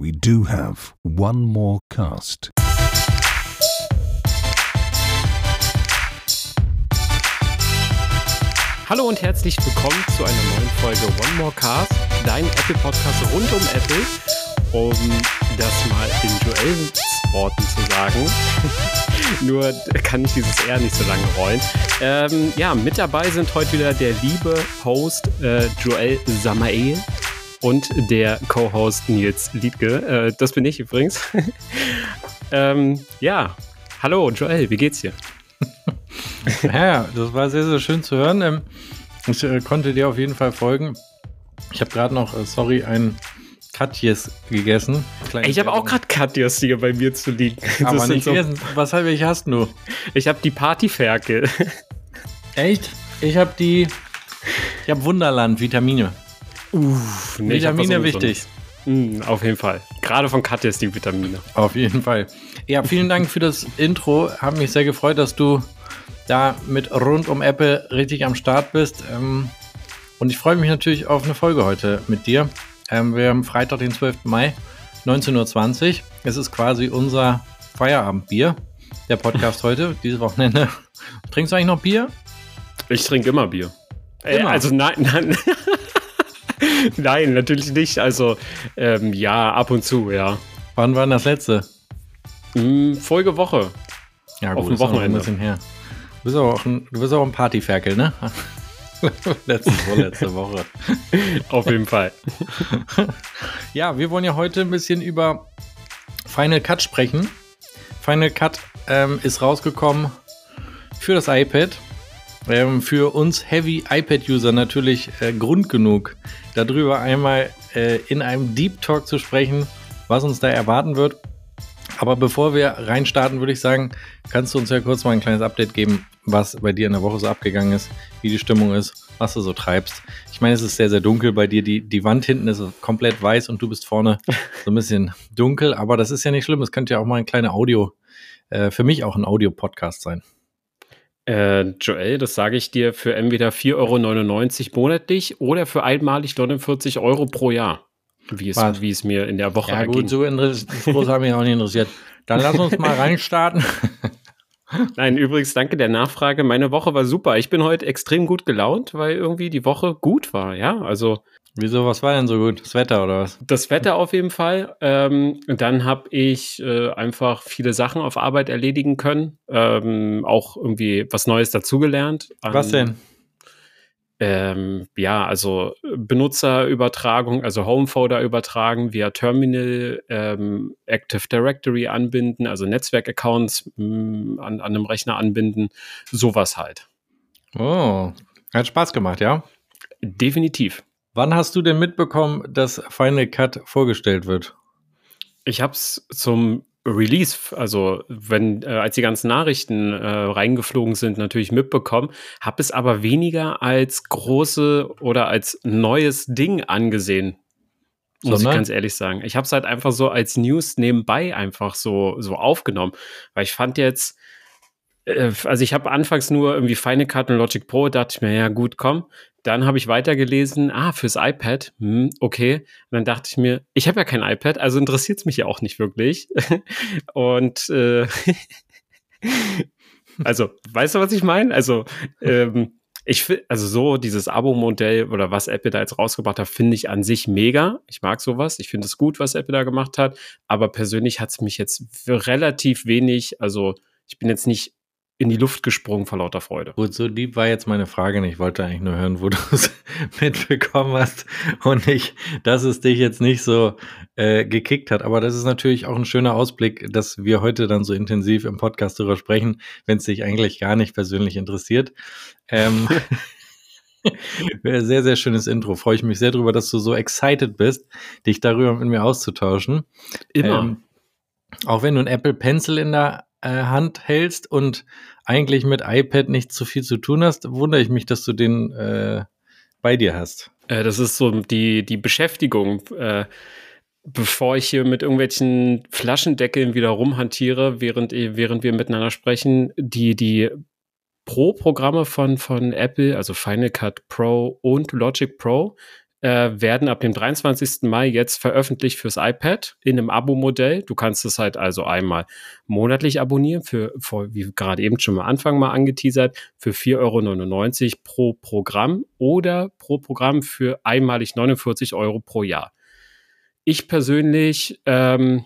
we do have one more cast. Hallo und herzlich willkommen zu einer neuen Folge One More Cast, dein Apple Podcast rund um Apple. Um das mal in Joels Worten zu sagen. Nur kann ich dieses R nicht so lange rollen. Ähm, ja, mit dabei sind heute wieder der liebe Host äh, Joel Samael und der Co-Host Nils Liedke. Äh, das bin ich übrigens. ähm, ja, hallo Joel, wie geht's dir? ja, das war sehr, sehr schön zu hören. Ähm, ich äh, konnte dir auf jeden Fall folgen. Ich habe gerade noch, äh, sorry, ein Katjes gegessen. Kleine ich habe auch gerade Katjes hier bei mir zu liegen. Aber nicht so gegessen. Was habe ich hast du? Ich habe die Partyferkel. Echt? Ich habe die. Ich habe Wunderland Vitamine. Uff, nee, Vitamine wichtig. Mm, auf jeden Fall. Gerade von Katjes die Vitamine. Auf jeden Fall. Ja, vielen Dank für das Intro. Hat mich sehr gefreut, dass du da mit rund um Apple richtig am Start bist. Ähm, und ich freue mich natürlich auf eine Folge heute mit dir. Ähm, wir haben Freitag, den 12. Mai, 19.20 Uhr. Es ist quasi unser Feierabendbier. Der Podcast heute, dieses Wochenende. Trinkst du eigentlich noch Bier? Ich trinke immer Bier. Äh, immer. Äh, also nein, nein. nein, natürlich nicht. Also ähm, ja, ab und zu, ja. Wann war denn das letzte? Hm, Folge Woche. Ja, gut, Auf dem Wochenende. Ein bisschen her. Du bist auch ein, du bist auch ein Partyferkel, ne? letzte, vorletzte Woche. Auf jeden Fall. ja, wir wollen ja heute ein bisschen über Final Cut sprechen. Final Cut ähm, ist rausgekommen für das iPad. Ähm, für uns Heavy iPad-User natürlich äh, Grund genug, darüber einmal äh, in einem Deep Talk zu sprechen, was uns da erwarten wird. Aber bevor wir reinstarten, würde ich sagen, kannst du uns ja kurz mal ein kleines Update geben, was bei dir in der Woche so abgegangen ist, wie die Stimmung ist, was du so treibst. Ich meine, es ist sehr, sehr dunkel bei dir. Die, die Wand hinten ist komplett weiß und du bist vorne so ein bisschen dunkel, aber das ist ja nicht schlimm. Es könnte ja auch mal ein kleiner Audio, äh, für mich auch ein Audio-Podcast sein. Äh, Joel, das sage ich dir für entweder 4,99 Euro monatlich oder für einmalig 49 Euro pro Jahr wie es, wie es mir in der Woche Ja, gut, so groß haben mich auch nicht interessiert. Dann lass uns mal reinstarten. Nein, übrigens, danke der Nachfrage. Meine Woche war super. Ich bin heute extrem gut gelaunt, weil irgendwie die Woche gut war, ja. Also. Wieso, was war denn so gut? Das Wetter oder was? Das Wetter auf jeden Fall. Ähm, dann habe ich äh, einfach viele Sachen auf Arbeit erledigen können. Ähm, auch irgendwie was Neues dazugelernt. Was denn? ähm, ja, also Benutzerübertragung, also Homefolder übertragen, via Terminal, ähm, Active Directory anbinden, also Netzwerkaccounts mm, an, an einem Rechner anbinden, sowas halt. Oh, hat Spaß gemacht, ja? Definitiv. Wann hast du denn mitbekommen, dass Final Cut vorgestellt wird? Ich habe es zum Release, also wenn äh, als die ganzen Nachrichten äh, reingeflogen sind, natürlich mitbekommen, habe es aber weniger als große oder als neues Ding angesehen. Muss Sondern? ich ganz ehrlich sagen. Ich habe es halt einfach so als News nebenbei einfach so, so aufgenommen. Weil ich fand jetzt, also ich habe anfangs nur irgendwie Final Cut und Logic Pro, dachte ich mir, ja gut, komm. Dann habe ich weitergelesen, ah, fürs iPad, hm, okay. Und dann dachte ich mir, ich habe ja kein iPad, also interessiert es mich ja auch nicht wirklich. und äh, also, weißt du, was ich meine? Also, ähm, ich finde, also so dieses Abo-Modell oder was Apple da jetzt rausgebracht hat, finde ich an sich mega. Ich mag sowas. Ich finde es gut, was Apple da gemacht hat. Aber persönlich hat es mich jetzt relativ wenig, also ich bin jetzt nicht in die Luft gesprungen vor lauter Freude. Gut, so lieb war jetzt meine Frage nicht. Ich wollte eigentlich nur hören, wo du es mitbekommen hast und nicht, dass es dich jetzt nicht so äh, gekickt hat. Aber das ist natürlich auch ein schöner Ausblick, dass wir heute dann so intensiv im Podcast darüber sprechen, wenn es dich eigentlich gar nicht persönlich interessiert. Ähm, sehr, sehr schönes Intro. Freue ich mich sehr darüber, dass du so excited bist, dich darüber mit mir auszutauschen. Immer. Ähm, auch wenn du ein Apple Pencil in der äh, Hand hältst und eigentlich mit iPad nicht zu viel zu tun hast, wundere ich mich, dass du den äh, bei dir hast. Äh, das ist so die, die Beschäftigung. Äh, bevor ich hier mit irgendwelchen Flaschendeckeln wieder rumhantiere, während, während wir miteinander sprechen, die, die Pro-Programme von, von Apple, also Final Cut Pro und Logic Pro, äh, werden ab dem 23. Mai jetzt veröffentlicht fürs iPad in einem Abo-Modell. Du kannst es halt also einmal monatlich abonnieren, für, für wie gerade eben schon am Anfang mal angeteasert, für 4,99 Euro pro Programm oder pro Programm für einmalig 49 Euro pro Jahr. Ich persönlich ähm,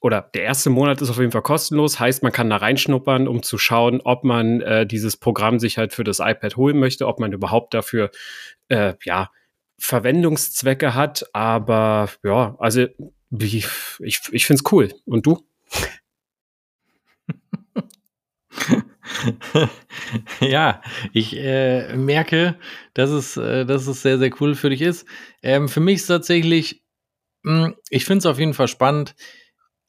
oder der erste Monat ist auf jeden Fall kostenlos, heißt, man kann da reinschnuppern, um zu schauen, ob man äh, dieses Programm sich halt für das iPad holen möchte, ob man überhaupt dafür, äh, ja, Verwendungszwecke hat. Aber ja, also ich, ich, ich finde es cool. Und du? ja, ich äh, merke, dass es, äh, dass es sehr, sehr cool für dich ist. Ähm, für mich ist tatsächlich, mh, hm, ich finde es auf jeden Fall spannend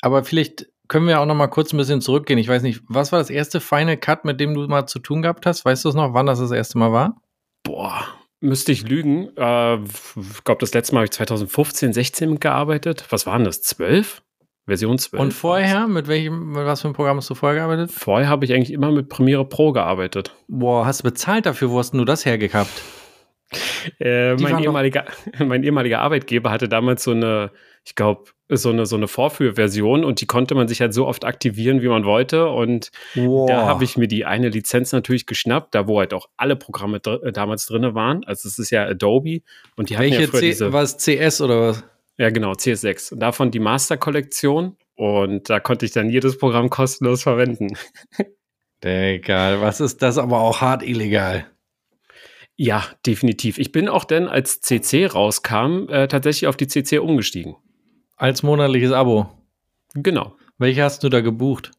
aber vielleicht können wir auch noch mal kurz ein bisschen zurückgehen. Ich weiß nicht, was war das erste Final Cut, mit dem du mal zu tun gehabt hast? Weißt du es noch, wann das das erste Mal war? Boah, müsste ich lügen. Äh, ich glaube, das letzte Mal habe ich 2015, 16 gearbeitet. Was waren das? 12? Version 12. Und vorher, mit welchem, mit was für einem Programm hast du vorher gearbeitet? Vorher habe ich eigentlich immer mit Premiere Pro gearbeitet. Boah, hast du bezahlt dafür? Wo hast du das hergehabt? Äh, mein, ehemaliger, mein ehemaliger Arbeitgeber hatte damals so eine, ich glaube, so eine, so eine Vorführversion und die konnte man sich halt so oft aktivieren, wie man wollte. Und wow. da habe ich mir die eine Lizenz natürlich geschnappt, da wo halt auch alle Programme dr äh, damals drin waren. Also es ist ja Adobe und die Welche ja früher C diese. Was CS oder was? Ja, genau, CS6. Und davon die Master-Kollektion. Und da konnte ich dann jedes Programm kostenlos verwenden. Egal, was ist das aber auch hart illegal? Ja, definitiv. Ich bin auch dann, als CC rauskam, äh, tatsächlich auf die CC umgestiegen. Als monatliches Abo. Genau. Welche hast du da gebucht?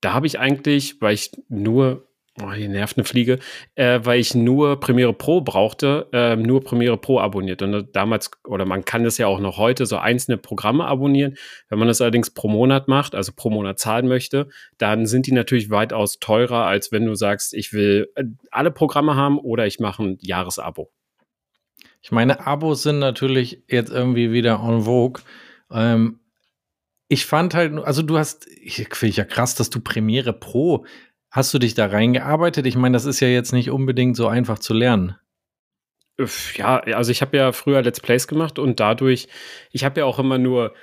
Da habe ich eigentlich, weil ich nur, oh, hier nervt eine Fliege, äh, weil ich nur Premiere Pro brauchte, äh, nur Premiere Pro abonniert. Und damals, oder man kann das ja auch noch heute, so einzelne Programme abonnieren. Wenn man das allerdings pro Monat macht, also pro Monat zahlen möchte, dann sind die natürlich weitaus teurer, als wenn du sagst, ich will äh, alle Programme haben oder ich mache ein Jahresabo. Ich meine, Abos sind natürlich jetzt irgendwie wieder en vogue. Ähm, ich fand halt, also du hast, ich finde ich ja krass, dass du Premiere Pro, hast du dich da reingearbeitet? Ich meine, das ist ja jetzt nicht unbedingt so einfach zu lernen. Ja, also ich habe ja früher Let's Plays gemacht und dadurch, ich habe ja auch immer nur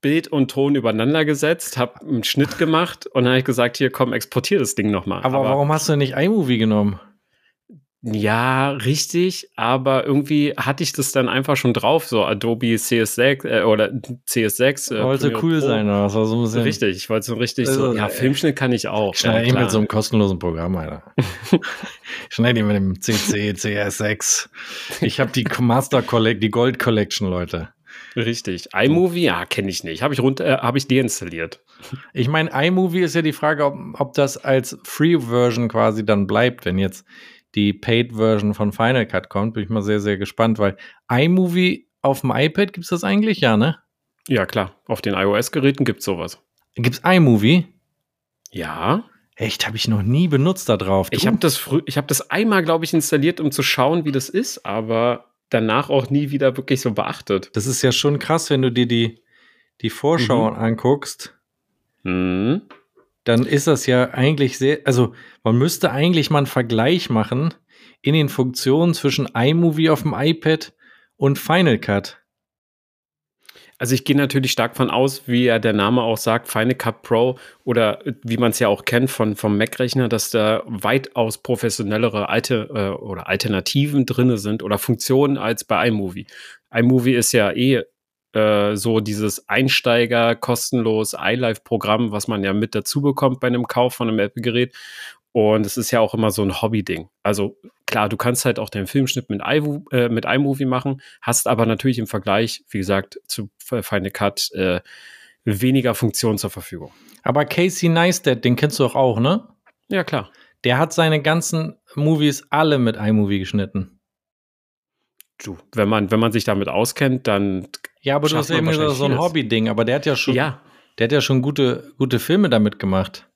Bild und Ton übereinander gesetzt, habe einen Schnitt gemacht und dann habe ich gesagt, hier komm, exportier das Ding nochmal. Aber, Aber warum hast du nicht iMovie genommen? Ja, richtig, aber irgendwie hatte ich das dann einfach schon drauf, so Adobe CS6 äh, oder CS6. Äh, wollte cool Pro. sein, oder was war so ein bisschen. Richtig, ich wollte so richtig also, so, ja, Filmschnitt kann ich auch. Schneid ja, ihn mit so einem kostenlosen Programm, Alter. Schneid ihn mit dem CC, CS6. Ich habe die Master Collect, die Gold Collection, Leute. Richtig. iMovie, ja, kenne ich nicht. Habe ich runter, äh, habe ich deinstalliert. Ich meine, iMovie ist ja die Frage, ob, ob das als Free-Version quasi dann bleibt, wenn jetzt die Paid-Version von Final Cut kommt. Bin ich mal sehr, sehr gespannt, weil iMovie auf dem iPad gibt es das eigentlich, ja, ne? Ja, klar. Auf den iOS-Geräten gibt es sowas. Gibt es iMovie? Ja. Echt, habe ich noch nie benutzt da drauf. Du? Ich habe das, hab das einmal, glaube ich, installiert, um zu schauen, wie das ist, aber danach auch nie wieder wirklich so beachtet. Das ist ja schon krass, wenn du dir die, die Vorschau mhm. anguckst. Mhm dann ist das ja eigentlich sehr, also man müsste eigentlich mal einen Vergleich machen in den Funktionen zwischen iMovie auf dem iPad und Final Cut. Also ich gehe natürlich stark von aus, wie ja der Name auch sagt, Final Cut Pro oder wie man es ja auch kennt von, vom Mac-Rechner, dass da weitaus professionellere alte äh, oder Alternativen drin sind oder Funktionen als bei iMovie. iMovie ist ja eh äh, so dieses Einsteiger kostenlos iLife-Programm, was man ja mit dazu bekommt bei einem Kauf von einem Apple-Gerät. Und es ist ja auch immer so ein Hobby-Ding. Also klar, du kannst halt auch den Filmschnitt mit, iMovie, äh, mit iMovie machen, hast aber natürlich im Vergleich, wie gesagt, zu Final Cut äh, weniger Funktionen zur Verfügung. Aber Casey Neistat, den kennst du doch auch, ne? Ja, klar. Der hat seine ganzen Movies alle mit iMovie geschnitten du, wenn man, wenn man sich damit auskennt, dann. Ja, aber du hast eben gesagt, so ein Hobby-Ding, aber der hat ja schon, ja. der hat ja schon gute, gute Filme damit gemacht.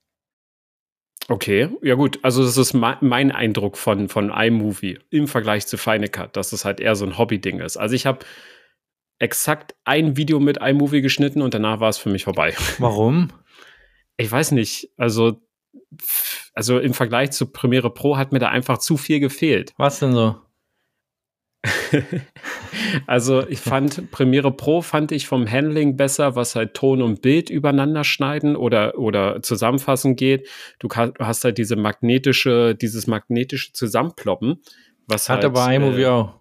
Okay, ja gut, also das ist mein Eindruck von, von iMovie im Vergleich zu Final Cut, dass es halt eher so ein Hobby-Ding ist. Also ich habe exakt ein Video mit iMovie geschnitten und danach war es für mich vorbei. Warum? Ich weiß nicht, also, also im Vergleich zu Premiere Pro hat mir da einfach zu viel gefehlt. Was denn so? also ich fand Premiere Pro fand ich vom Handling besser, was halt Ton und Bild übereinander schneiden oder, oder zusammenfassen geht. Du hast halt diese magnetische, dieses magnetische Zusammenploppen. Was Hat halt, aber iMovie äh, auch.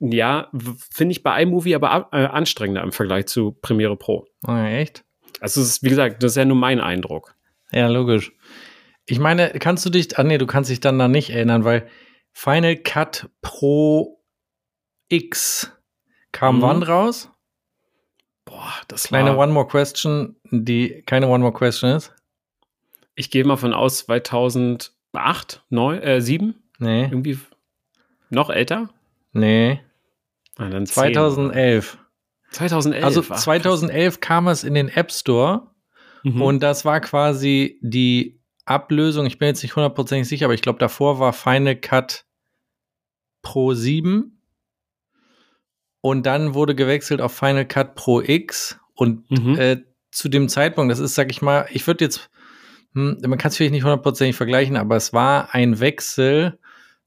Ja, finde ich bei iMovie aber äh, anstrengender im Vergleich zu Premiere Pro. Oh, echt? Also es ist, wie gesagt, das ist ja nur mein Eindruck. Ja, logisch. Ich meine, kannst du dich, ah nee, du kannst dich dann da nicht erinnern, weil Final Cut Pro X kam Mhm. wann raus? Boah, das Kleine war, One More Question, die keine One More Question ist. ich gehe mal von aus 2008, 9, äh, 7, Nee, irgendwie noch älter. nee. Ah, dann 10. 2011. 2011. Also ach, krass. 2011 kam es in den App Store Mhm. und das war quasi die Ablösung. Ich bin jetzt nicht hundertprozentig sicher, aber ich glaube, davor war Final Cut Pro 7 und dann wurde gewechselt auf Final Cut Pro X und Mhm. äh, zu dem Zeitpunkt, das ist, sag ich mal, ich würde jetzt, hm, man kann es vielleicht nicht hundertprozentig vergleichen, aber es war ein Wechsel.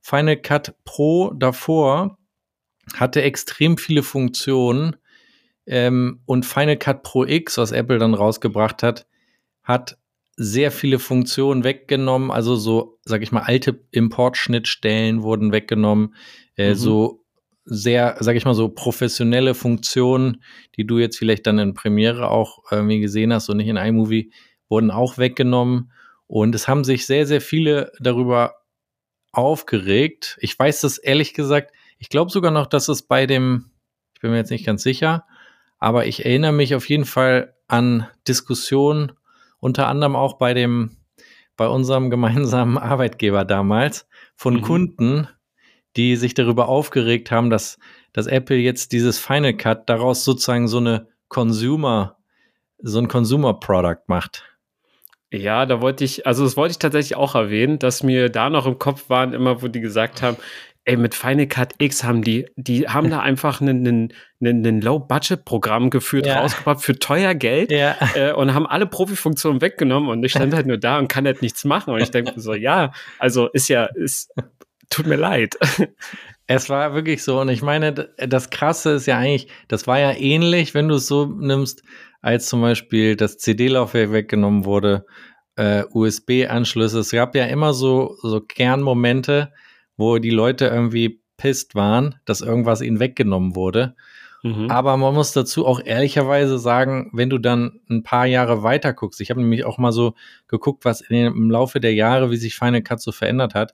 Final Cut Pro davor hatte extrem viele Funktionen ähm, und Final Cut Pro X, was Apple dann rausgebracht hat, hat sehr viele Funktionen weggenommen. Also so, sag ich mal, alte Importschnittstellen wurden weggenommen. Äh, Mhm. So sehr, sag ich mal, so professionelle Funktionen, die du jetzt vielleicht dann in Premiere auch irgendwie gesehen hast und nicht in iMovie, wurden auch weggenommen. Und es haben sich sehr, sehr viele darüber aufgeregt. Ich weiß das ehrlich gesagt, ich glaube sogar noch, dass es bei dem, ich bin mir jetzt nicht ganz sicher, aber ich erinnere mich auf jeden Fall an Diskussionen, unter anderem auch bei dem, bei unserem gemeinsamen Arbeitgeber damals, von Mhm. Kunden, die sich darüber aufgeregt haben, dass, dass Apple jetzt dieses Final Cut daraus sozusagen so eine Consumer, so ein Consumer Product macht. Ja, da wollte ich, also das wollte ich tatsächlich auch erwähnen, dass mir da noch im Kopf waren, immer wo die gesagt haben, ey, mit Final Cut X haben die, die haben da einfach einen, einen, einen, Low-Budget-Programm geführt, Ja. rausgebracht für teuer Geld Ja. äh, und haben alle Profifunktionen weggenommen und ich stand halt nur da und kann halt nichts machen. Und ich denke mir so, ja, also ist ja, ist, tut mir leid. Es war wirklich so. Und ich meine, das Krasse ist ja eigentlich, das war ja ähnlich, wenn du es so nimmst, als zum Beispiel das CD-Laufwerk weggenommen wurde, äh, USB-Anschlüsse. Es gab ja immer so, so Kernmomente, wo die Leute irgendwie pisst waren, dass irgendwas ihnen weggenommen wurde. Mhm. Aber man muss dazu auch ehrlicherweise sagen, wenn du dann ein paar Jahre weiter guckst, ich habe nämlich auch mal so geguckt, was dem- im Laufe der Jahre, wie sich Final Cut so verändert hat.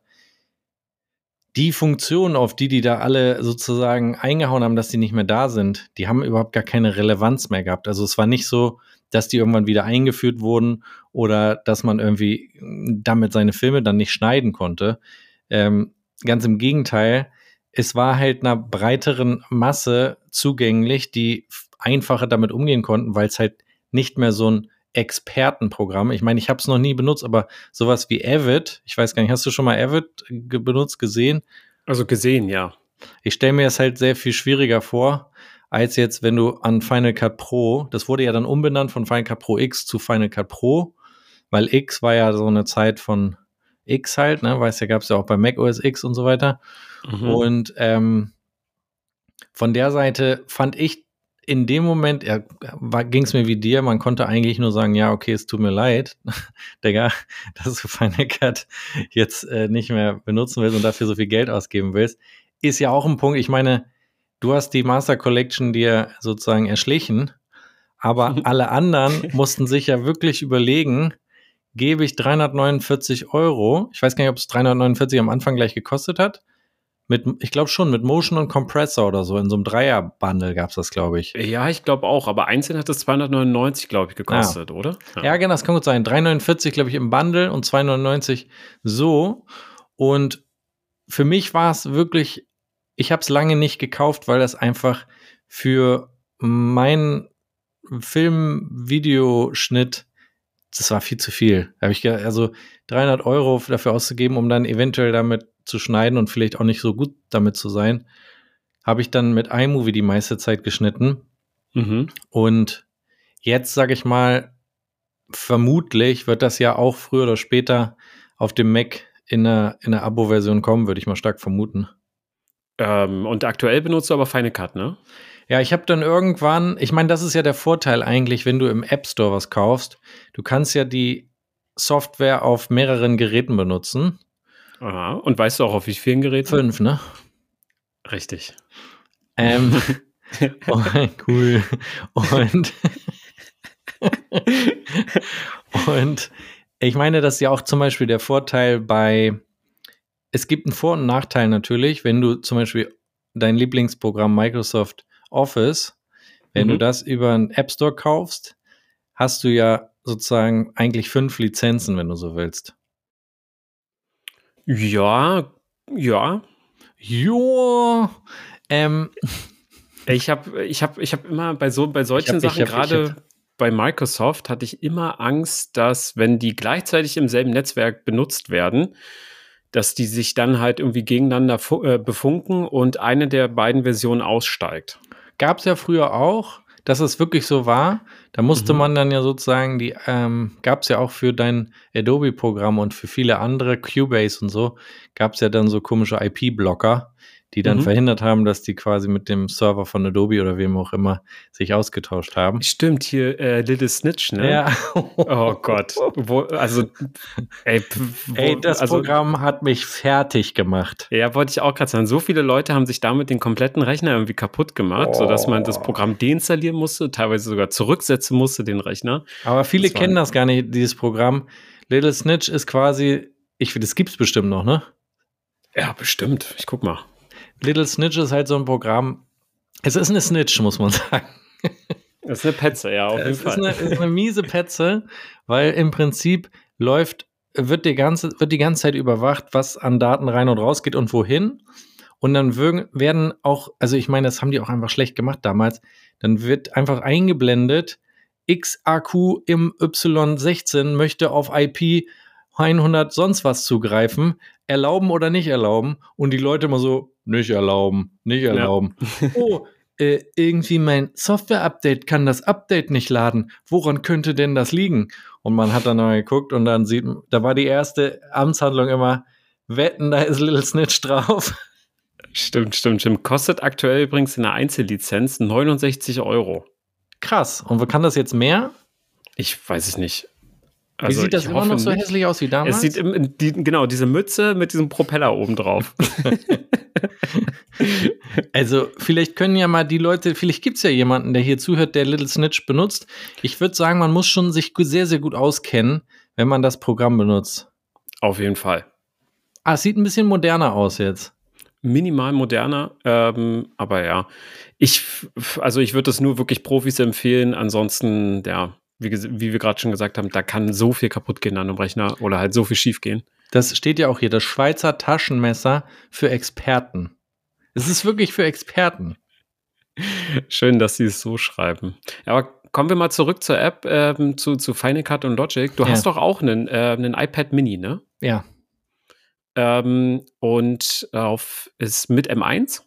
Die Funktionen, auf die die da alle sozusagen eingehauen haben, dass die nicht mehr da sind, die haben überhaupt gar keine Relevanz mehr gehabt. Also es war nicht so, dass die irgendwann wieder eingeführt wurden oder dass man irgendwie damit seine Filme dann nicht schneiden konnte. Ähm, ganz im Gegenteil, es war halt einer breiteren Masse zugänglich, die einfacher damit umgehen konnten, weil es halt nicht mehr so ein Expertenprogramm. Ich meine, ich habe es noch nie benutzt, aber sowas wie Avid, ich weiß gar nicht, hast du schon mal Avid ge benutzt, gesehen? Also gesehen, ja. Ich stelle mir das halt sehr viel schwieriger vor, als jetzt, wenn du an Final Cut Pro, das wurde ja dann umbenannt von Final Cut Pro X zu Final Cut Pro, weil X war ja so eine Zeit von X halt, ne, weißt ja, gab es ja auch bei Mac OS X und so weiter. Mhm. Und ähm, von der Seite fand ich in dem Moment, ja, ging es mir wie dir, man konnte eigentlich nur sagen, ja, okay, es tut mir leid, Digga, dass du Final Cut jetzt äh, nicht mehr benutzen willst und dafür so viel Geld ausgeben willst. Ist ja auch ein Punkt, ich meine, du hast die Master Collection dir sozusagen erschlichen, aber alle anderen mussten sich ja wirklich überlegen, gebe ich 349 Euro, ich weiß gar nicht, ob es 349 am Anfang gleich gekostet hat, mit, ich glaube schon, mit Motion und Compressor oder so. In so einem Dreier-Bundle gab es das, glaube ich. Ja, ich glaube auch, aber einzeln hat es 299, glaube ich, gekostet, oder? Ja. genau, das kann gut sein. 3,49 glaube ich im Bundle und 2,99 so. Und für mich war es wirklich, ich habe es lange nicht gekauft, weil das einfach für meinen Film-Videoschnitt, das war viel zu viel. Da habe ich also 300 Euro dafür auszugeben, um dann eventuell damit zu schneiden und vielleicht auch nicht so gut damit zu sein, habe ich dann mit iMovie die meiste Zeit geschnitten. Mhm. Und jetzt sage ich mal, vermutlich wird das ja auch früher oder später auf dem Mac in einer, in einer Abo-Version kommen, würde ich mal stark vermuten. Ähm, und aktuell benutzt du aber Final Cut, ne? Ja, ich habe dann irgendwann, ich meine, das ist ja der Vorteil eigentlich, wenn du im App Store was kaufst. Du kannst ja die Software auf mehreren Geräten benutzen. Aha. Und weißt du auch, auf wie vielen Geräten? Fünf, ne? Richtig. Ähm, oh, cool. Und, und ich meine, das ist ja auch zum Beispiel der Vorteil bei, es gibt einen Vor- und Nachteil natürlich, wenn du zum Beispiel dein Lieblingsprogramm Microsoft Office, wenn Mhm. du das über einen App Store kaufst, hast du ja sozusagen eigentlich fünf Lizenzen, wenn du so willst. Ja, ja. Jo, ähm, Ich habe ich hab, ich hab immer bei so bei solchen hab- Sachen, gerade bei Microsoft, hatte ich immer Angst, dass, wenn die gleichzeitig im selben Netzwerk benutzt werden, dass die sich dann halt irgendwie gegeneinander äh, befunken und eine der beiden Versionen aussteigt. gab es ja früher auch, dass es wirklich so war. Da musste Mhm. man dann ja sozusagen die, ähm, gab es ja auch für dein Adobe-Programm und für viele andere, Cubase und so, gab es ja dann so komische IP-Blocker, die dann Mhm. verhindert haben, dass die quasi mit dem Server von Adobe oder wem auch immer sich ausgetauscht haben. Stimmt, hier äh, Little Snitch, ne? Ja. Oh Gott. Wo, also, ey, wo, Ey, das also, Programm hat mich fertig gemacht. Ja, wollte ich auch gerade sagen. So viele Leute haben sich damit den kompletten Rechner irgendwie kaputt gemacht, sodass man das Oh. Programm deinstallieren musste, teilweise sogar zurücksetzen musste, den Rechner. Aber viele Das kennen das gar nicht, dieses Programm. Little Snitch ist quasi, ich finde, das gibt's bestimmt noch, ne? Ja, bestimmt. Ich guck mal. Little Snitch ist halt so ein Programm. Es ist eine Snitch, muss man sagen. Das ist eine Petze, ja, auf jeden Es ist Fall. eine, ist eine miese Petze, weil im Prinzip läuft, wird die, ganze, wird die ganze Zeit überwacht, was an Daten rein und raus geht und wohin. Und dann werden auch, also ich meine, das haben die auch einfach schlecht gemacht damals, dann wird einfach eingeblendet, XAQ im Y16 möchte auf IP 100 sonst was zugreifen, erlauben oder nicht erlauben. Und die Leute immer so, nicht erlauben, nicht erlauben. Oh, äh, irgendwie mein Software-Update kann das Update nicht laden. Woran könnte denn das liegen? Und man hat dann mal geguckt und dann sieht, da war die erste Amtshandlung immer, wetten, da ist Little Snitch drauf. Stimmt, stimmt, stimmt. Kostet aktuell übrigens in der Einzellizenz 69 Euro. Krass. Und kann das jetzt mehr? Ich weiß es nicht. Wie sieht das Also immer noch so hässlich aus wie damals? Es sieht im, die, genau diese Mütze mit diesem Propeller oben drauf. Also, vielleicht können ja mal die Leute, vielleicht gibt es ja jemanden, der hier zuhört, der Little Snitch benutzt. Ich würde sagen, man muss schon sich sehr, sehr gut auskennen, wenn man das Programm benutzt. Auf jeden Fall. Ah, es sieht ein bisschen moderner aus jetzt. Minimal moderner, ähm, aber ja. Ich, also ich würde das nur wirklich Profis empfehlen. Ansonsten, ja, wie, wie wir gerade schon gesagt haben, da kann so viel kaputt gehen an einem Rechner oder halt so viel schief gehen. Das steht ja auch hier, das Schweizer Taschenmesser für Experten. Es ist wirklich für Experten. Schön, dass sie es so schreiben. Aber kommen wir mal zurück zur App, ähm, zu, zu Final Cut und Logic. Du Ja. hast doch auch einen, äh, einen iPad Mini, ne? Ja. Ähm, und auf ist mit M1?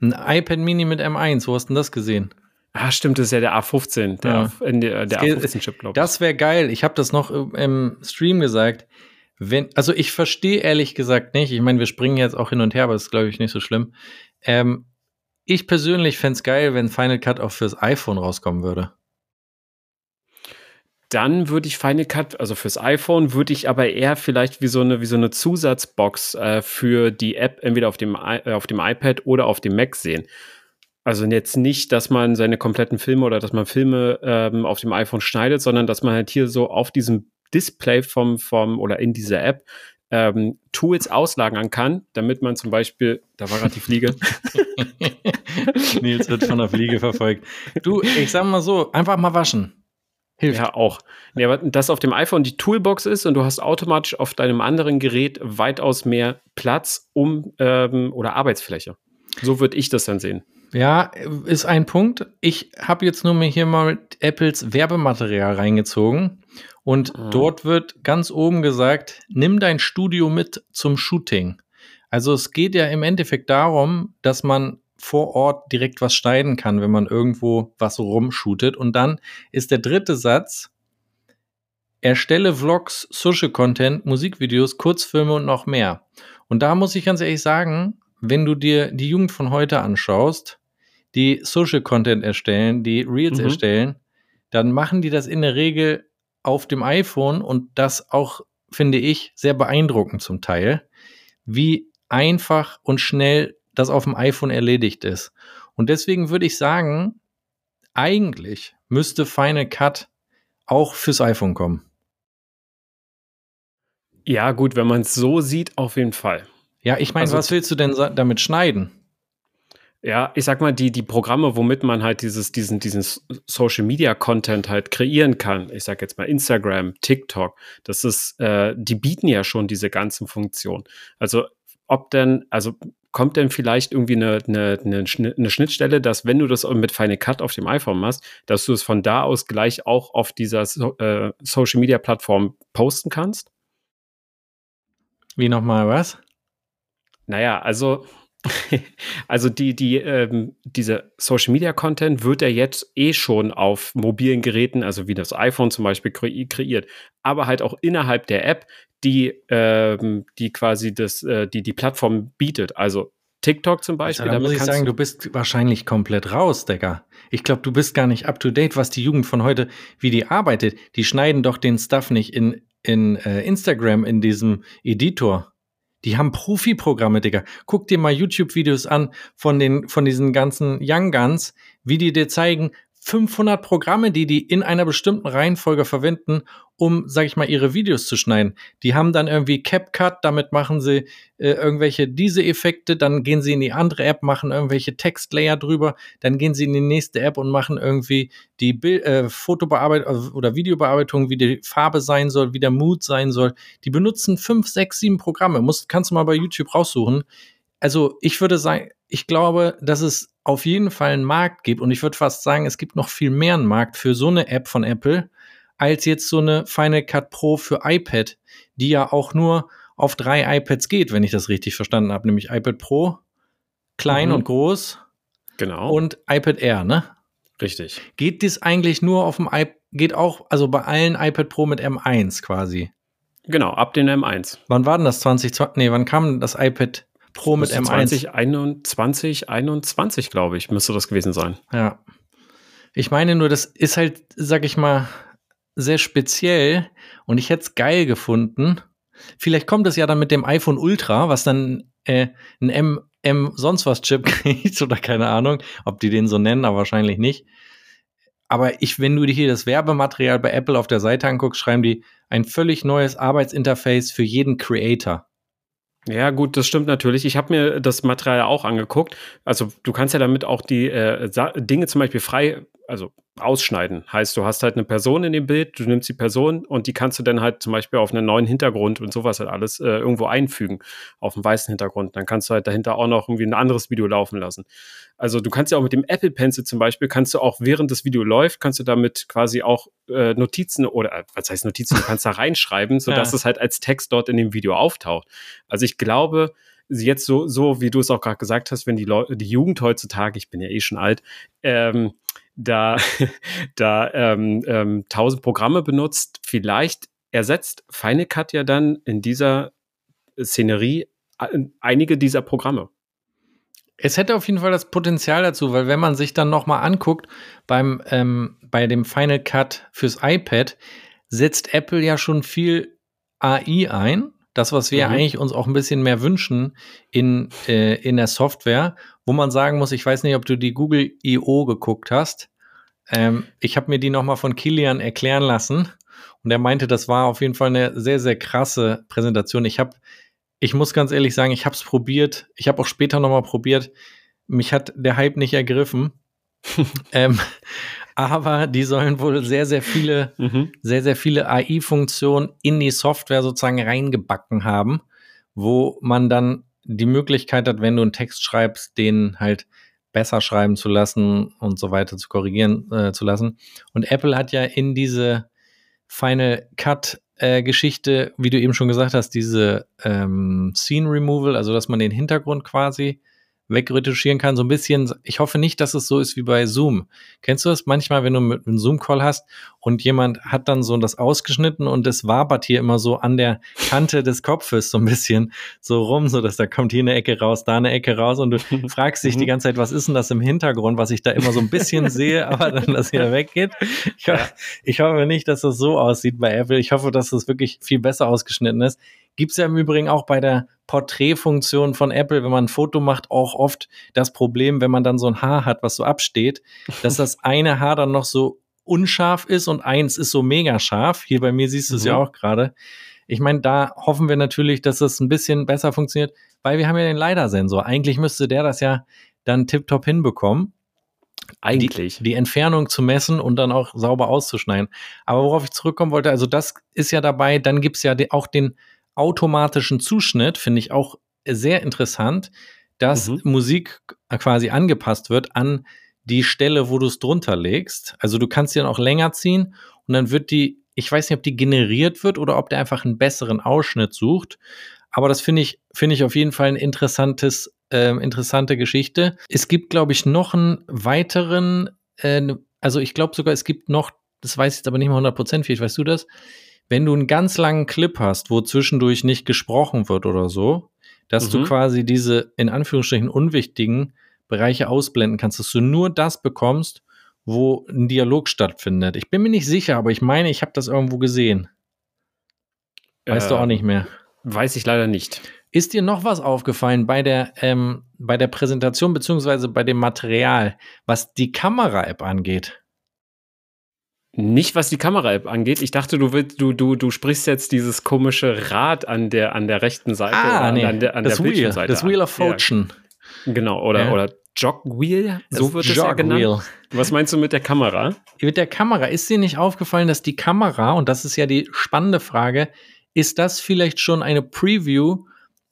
Ein iPad Mini mit M1, wo hast du denn das gesehen? Ah, stimmt, das ist ja der A15, der, Ja. A- äh, der, der Es geht- A15-Chip, glaube ich. Das wäre geil. Ich habe das noch im- Stream gesagt. Wenn, also ich verstehe ehrlich gesagt nicht. Ich meine, wir springen jetzt auch hin und her, aber das ist, glaube ich, nicht so schlimm. Ähm, ich persönlich fände es geil, wenn Final Cut auch fürs iPhone rauskommen würde. Dann würde ich Final Cut, also fürs iPhone, würde ich aber eher vielleicht wie so eine, wie so eine Zusatzbox äh, für die App entweder auf dem, I äh, auf dem iPad oder auf dem Mac sehen. Also jetzt nicht, dass man seine kompletten Filme oder dass man Filme ähm, auf dem iPhone schneidet, sondern dass man halt hier so auf diesem Display vom, vom oder in dieser App ähm, Tools auslagern kann, damit man zum Beispiel, da war gerade die Fliege, Nils wird von der Fliege verfolgt. Du, ich sag mal so, einfach mal waschen. Hilft. Ja, auch. Nee, aber dass auf dem iPhone die Toolbox ist und du hast automatisch auf deinem anderen Gerät weitaus mehr Platz um ähm, oder Arbeitsfläche. So würde ich das dann sehen. Ja, ist ein Punkt. Ich habe jetzt nur mir hier mal Apples Werbematerial reingezogen und Mhm. dort wird ganz oben gesagt, nimm dein Studio mit zum Shooting. Also es geht ja im Endeffekt darum, dass man vor Ort direkt was schneiden kann, wenn man irgendwo was rumshootet. Und dann ist der dritte Satz, erstelle Vlogs, Social Content, Musikvideos, Kurzfilme und noch mehr. Und da muss ich ganz ehrlich sagen, wenn du dir die Jugend von heute anschaust, die Social Content erstellen, die Reels Mhm. erstellen, dann machen die das in der Regel auf dem iPhone und das auch, finde ich, sehr beeindruckend zum Teil, wie einfach und schnell das auf dem iPhone erledigt ist. Und deswegen würde ich sagen, eigentlich müsste Final Cut auch fürs iPhone kommen. Ja, gut, wenn man es so sieht, auf jeden Fall. Ja, ich meine, Also was willst du denn damit schneiden? Ja, ich sag mal, die, die Programme, womit man halt dieses, diesen, diesen Social Media Content halt kreieren kann, ich sag jetzt mal Instagram, TikTok, das ist, äh, die bieten ja schon diese ganzen Funktionen. Also, ob denn, also kommt denn vielleicht irgendwie eine, eine, eine, Schnitt- eine Schnittstelle, dass wenn du das mit Final Cut auf dem iPhone machst, dass du es von da aus gleich auch auf dieser so, äh, Social Media Plattform posten kannst? Wie nochmal was? Naja, also, also die, die, ähm, diese Social Media Content wird ja jetzt eh schon auf mobilen Geräten, also wie das iPhone zum Beispiel, kre kreiert, aber halt auch innerhalb der App, die, ähm, die quasi das, äh, die, die Plattform bietet. Also TikTok zum Beispiel. da muss ich sagen, du bist wahrscheinlich komplett raus, Digga. Ich glaube, du bist gar nicht up to date, was die Jugend von heute, wie die arbeitet. Die schneiden doch den Stuff nicht in, in äh, Instagram, in diesem Editor. Die haben Profi-Programme, Digga. Guck dir mal YouTube-Videos an von den, von diesen ganzen Young Guns, wie die dir zeigen, 500 Programme, die die in einer bestimmten Reihenfolge verwenden, um, sag ich mal, ihre Videos zu schneiden. Die haben dann irgendwie CapCut, damit machen sie äh, irgendwelche diese Effekte, dann gehen sie in die andere App, machen irgendwelche Textlayer drüber, dann gehen sie in die nächste App und machen irgendwie die Bild, äh, Fotobearbeitung oder Videobearbeitung, wie die Farbe sein soll, wie der Mood sein soll. Die benutzen fünf, sechs, sieben Programme. Musst, kannst du mal bei YouTube raussuchen. Also ich würde sagen, ich glaube, dass es auf jeden Fall einen Markt gibt und ich würde fast sagen, es gibt noch viel mehr einen Markt für so eine App von Apple als jetzt so eine Final Cut Pro für iPad, die ja auch nur auf drei iPads geht, wenn ich das richtig verstanden habe, nämlich iPad Pro, klein Mhm. und groß Genau. und iPad Air, ne? richtig. Geht das eigentlich nur auf dem iPad, geht auch, also bei allen iPad Pro mit M1 quasi. Genau, ab den M1. Wann war denn das 2020? Nee, wann kam das iPad Pro mit Müsste M1? 2021, 21, glaube ich, müsste das gewesen sein. Ja. Ich meine nur, das ist halt, sag ich mal, sehr speziell und ich hätte es geil gefunden. Vielleicht kommt es ja dann mit dem iPhone Ultra, was dann äh, ein M, M sonst was Chip kriegt oder keine Ahnung, ob die den so nennen, aber wahrscheinlich nicht. Aber ich, wenn du dir hier das Werbematerial bei Apple auf der Seite anguckst, schreiben die ein völlig neues Arbeitsinterface für jeden Creator. Ja, gut, das stimmt natürlich. Ich habe mir das Material auch angeguckt. Also du kannst ja damit auch die äh, Dinge zum Beispiel frei, also ausschneiden. Heißt, du hast halt eine Person in dem Bild, du nimmst die Person und die kannst du dann halt zum Beispiel auf einen neuen Hintergrund und sowas halt alles äh, irgendwo einfügen, auf einen weißen Hintergrund. Dann kannst du halt dahinter auch noch irgendwie ein anderes Video laufen lassen. Also du kannst ja auch mit dem Apple Pencil zum Beispiel, kannst du auch während das Video läuft, kannst du damit quasi auch äh, Notizen oder äh, was heißt Notizen, du kannst da reinschreiben, sodass Ja. es halt als Text dort in dem Video auftaucht. Also ich glaube, jetzt so, so wie du es auch gerade gesagt hast, wenn die, Leu die Jugend heutzutage, ich bin ja eh schon alt, ähm, da, da ähm, ähm, tausend Programme benutzt, vielleicht ersetzt Final Cut ja dann in dieser Szenerie ein- einige dieser Programme. Es hätte auf jeden Fall das Potenzial dazu, weil wenn man sich dann noch mal anguckt beim ähm, bei dem Final Cut fürs iPad setzt Apple ja schon viel AI ein, das was wir Mhm. eigentlich uns auch ein bisschen mehr wünschen in äh, in der Software, wo man sagen muss, ich weiß nicht, ob du die Google I.O. geguckt hast. Ähm, ich habe mir die noch mal von Kilian erklären lassen und er meinte, das war auf jeden Fall eine sehr sehr krasse Präsentation. Ich habe ich muss ganz ehrlich sagen, ich habe es probiert. Ich habe auch später noch mal probiert. Mich hat der Hype nicht ergriffen. ähm, aber die sollen wohl sehr, sehr viele, Mhm. sehr, sehr viele AI-Funktionen in die Software sozusagen reingebacken haben, wo man dann die Möglichkeit hat, wenn du einen Text schreibst, den halt besser schreiben zu lassen und so weiter zu korrigieren äh, zu lassen. Und Apple hat ja in diese Final Cut äh, Geschichte, wie du eben schon gesagt hast, diese ähm, Scene Removal, also dass man den Hintergrund quasi wegretuschieren kann. So ein bisschen, ich hoffe nicht, dass es so ist wie bei Zoom. Kennst du das manchmal, wenn du mit einem Zoom-Call hast und jemand hat dann so das ausgeschnitten und es wabert hier immer so an der Kante des Kopfes so ein bisschen so rum, so dass da kommt hier eine Ecke raus, da eine Ecke raus und du fragst dich die ganze Zeit, was ist denn das im Hintergrund, was ich da immer so ein bisschen sehe, aber dann das wieder weggeht. Ich, ho ich hoffe nicht, dass das so aussieht bei Apple. Ich hoffe, dass das wirklich viel besser ausgeschnitten ist. Gibt es ja im Übrigen auch bei der Porträtfunktion von Apple, wenn man ein Foto macht, auch oft das Problem, wenn man dann so ein Haar hat, was so absteht, dass das eine Haar dann noch so unscharf ist und eins ist so mega scharf. Hier bei mir siehst du es mhm. ja auch gerade. Ich meine, da hoffen wir natürlich, dass es ein bisschen besser funktioniert, weil wir haben ja den LiDAR-Sensor. Eigentlich müsste der das ja dann tiptop hinbekommen. Eigentlich. Die, die, Entfernung zu messen und dann auch sauber auszuschneiden. Aber worauf ich zurückkommen wollte, also das ist ja dabei, dann gibt es ja auch den automatischen Zuschnitt, finde ich auch sehr interessant, dass mhm. Musik quasi angepasst wird an die Stelle, wo du es drunter legst. Also du kannst die dann auch länger ziehen und dann wird die, ich weiß nicht, ob die generiert wird oder ob der einfach einen besseren Ausschnitt sucht. Aber das finde ich, finde ich auf jeden Fall ein interessantes, äh, interessante Geschichte. Es gibt, glaube ich, noch einen weiteren, äh, also ich glaube sogar, es gibt noch, das weiß ich jetzt aber nicht mal 100% vielleicht weißt du das, wenn du einen ganz langen Clip hast, wo zwischendurch nicht gesprochen wird oder so, dass mhm. du quasi diese in Anführungsstrichen unwichtigen Bereiche ausblenden kannst, dass du nur das bekommst, wo ein Dialog stattfindet. Ich bin mir nicht sicher, aber ich meine, ich habe das irgendwo gesehen. Weißt äh, du auch nicht mehr? Weiß ich leider nicht. Ist dir noch was aufgefallen bei der, ähm, bei der Präsentation beziehungsweise bei dem Material, was die Kamera-App angeht? Nicht, was die Kamera-App angeht. Ich dachte, du, willst, du, du, du sprichst jetzt dieses komische Rad an der, an der rechten Seite. Ah, nee. an der, an das der Wheel, das Wheel of Fortune. Ja. Genau, oder, ja. oder Jogwheel, so das wird es ja genannt. Was meinst du mit der Kamera? Mit der Kamera. Ist dir nicht aufgefallen, dass die Kamera, und das ist ja die spannende Frage, ist das vielleicht schon eine Preview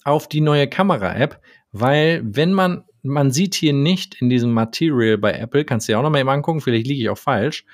auf die neue Kamera-App? Weil, wenn man, man sieht hier nicht in diesem Material bei Apple, kannst du dir auch noch mal eben angucken, vielleicht liege ich auch falsch,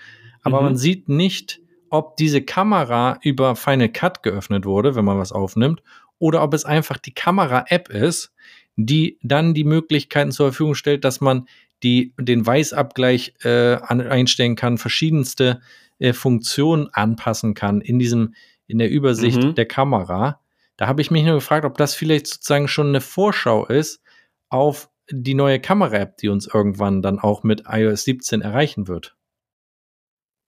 aber mhm. man sieht nicht, ob diese Kamera über Final Cut geöffnet wurde, wenn man was aufnimmt, oder ob es einfach die Kamera-App ist, die dann die Möglichkeiten zur Verfügung stellt, dass man die, den Weißabgleich äh, an, einstellen kann, verschiedenste äh, Funktionen anpassen kann in diesem, in der Übersicht mhm. der Kamera. Da habe ich mich nur gefragt, ob das vielleicht sozusagen schon eine Vorschau ist auf die neue Kamera-App, die uns irgendwann dann auch mit iOS 17 erreichen wird.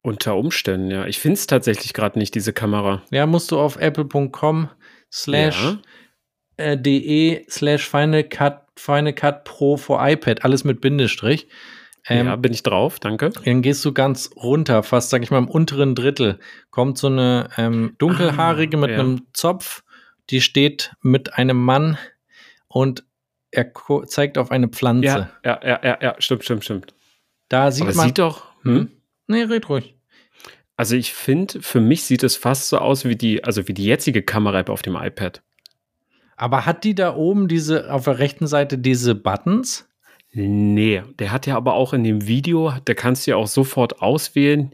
Unter Umständen, ja. Ich finde es tatsächlich gerade nicht, diese Kamera. Ja, musst du auf apple.com slash äh, de slash Final Cut, Final Cut Pro for iPad, alles mit Bindestrich. Ähm, ja, bin ich drauf, danke. Dann gehst du ganz runter, fast, sag ich mal, im unteren Drittel. Kommt so eine ähm, dunkelhaarige ah, mit ja. einem Zopf, die steht mit einem Mann und er zeigt auf eine Pflanze. Ja, ja, ja, ja, ja. stimmt, stimmt, stimmt. Da sieht Aber man. sieht doch. Hm? hm? Nee, red ruhig. Also ich finde, für mich sieht es fast so aus wie die, also wie die jetzige Kamera-App auf dem iPad. Aber hat die da oben diese, auf der rechten Seite diese Buttons? Nee, der hat ja aber auch in dem Video, da kannst du ja auch sofort auswählen,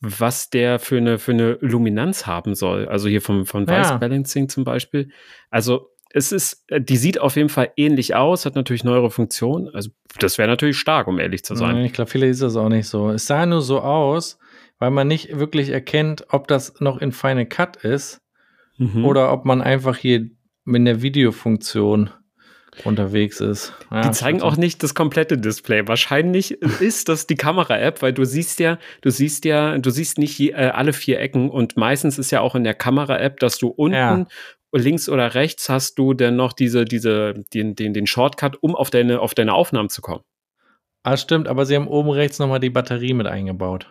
was der für eine, für eine Luminanz haben soll. Also hier vom, ja. Vice Balancing zum Beispiel. Also es ist, die sieht auf jeden Fall ähnlich aus, hat natürlich neuere Funktionen. Also das wäre natürlich stark, um ehrlich zu sein. Ich glaube, vielleicht ist das auch nicht so. Es sah nur so aus, weil man nicht wirklich erkennt, ob das noch in Final Cut ist mhm. oder ob man einfach hier mit der Videofunktion unterwegs ist. Ja, die zeigen auch nicht das komplette Display. Wahrscheinlich ist das die Kamera-App, weil du siehst ja, du siehst ja, du siehst nicht äh, alle vier Ecken und meistens ist ja auch in der Kamera-App, dass du unten ja. links oder rechts hast du dann noch diese, diese, den, den, den Shortcut, um auf deine, auf deine Aufnahmen zu kommen. Ah, stimmt, aber sie haben oben rechts nochmal die Batterie mit eingebaut.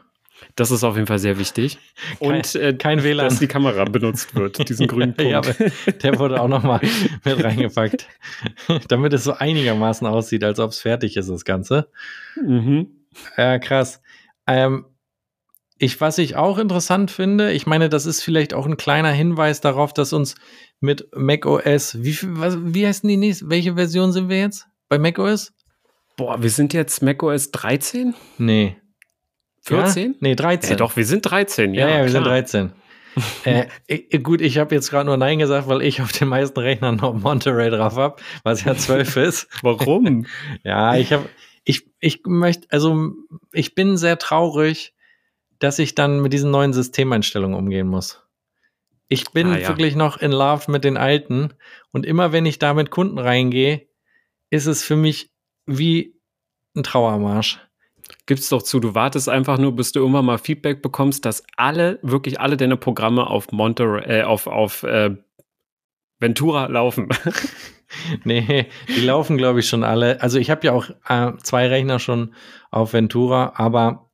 Das ist auf jeden Fall sehr wichtig. Und kein, äh, kein WLAN. Dass die Kamera benutzt wird, diesen grünen Punkt. ja, der wurde auch nochmal mit reingepackt. Damit es so einigermaßen aussieht, als ob es fertig ist, das Ganze. Mhm. Ja, krass. Ähm, ich, was ich auch interessant finde, ich meine, das ist vielleicht auch ein kleiner Hinweis darauf, dass uns mit macOS, wie, was, wie heißen die nächste, welche Version sind wir jetzt bei macOS? Boah, wir sind jetzt macOS 13? Nee. 14? Ja? Nee, 13. Ja, doch, wir sind 13, ja. Ja, ja wir klar. sind 13. äh, gut, ich habe jetzt gerade nur Nein gesagt, weil ich auf den meisten Rechnern noch Monterey drauf habe, was ja 12 ist. Warum? ja, ich habe, ich, ich möchte, also ich bin sehr traurig, dass ich dann mit diesen neuen Systemeinstellungen umgehen muss. Ich bin ah, ja. wirklich noch in Love mit den alten und immer wenn ich da mit Kunden reingehe, ist es für mich wie ein Trauermarsch. Gib's doch zu, du wartest einfach nur, bis du irgendwann mal Feedback bekommst, dass alle, wirklich alle deine Programme auf Monterey, äh, auf, auf äh, Ventura laufen. nee, die laufen, glaube ich, schon alle. Also ich habe ja auch äh, zwei Rechner schon auf Ventura, aber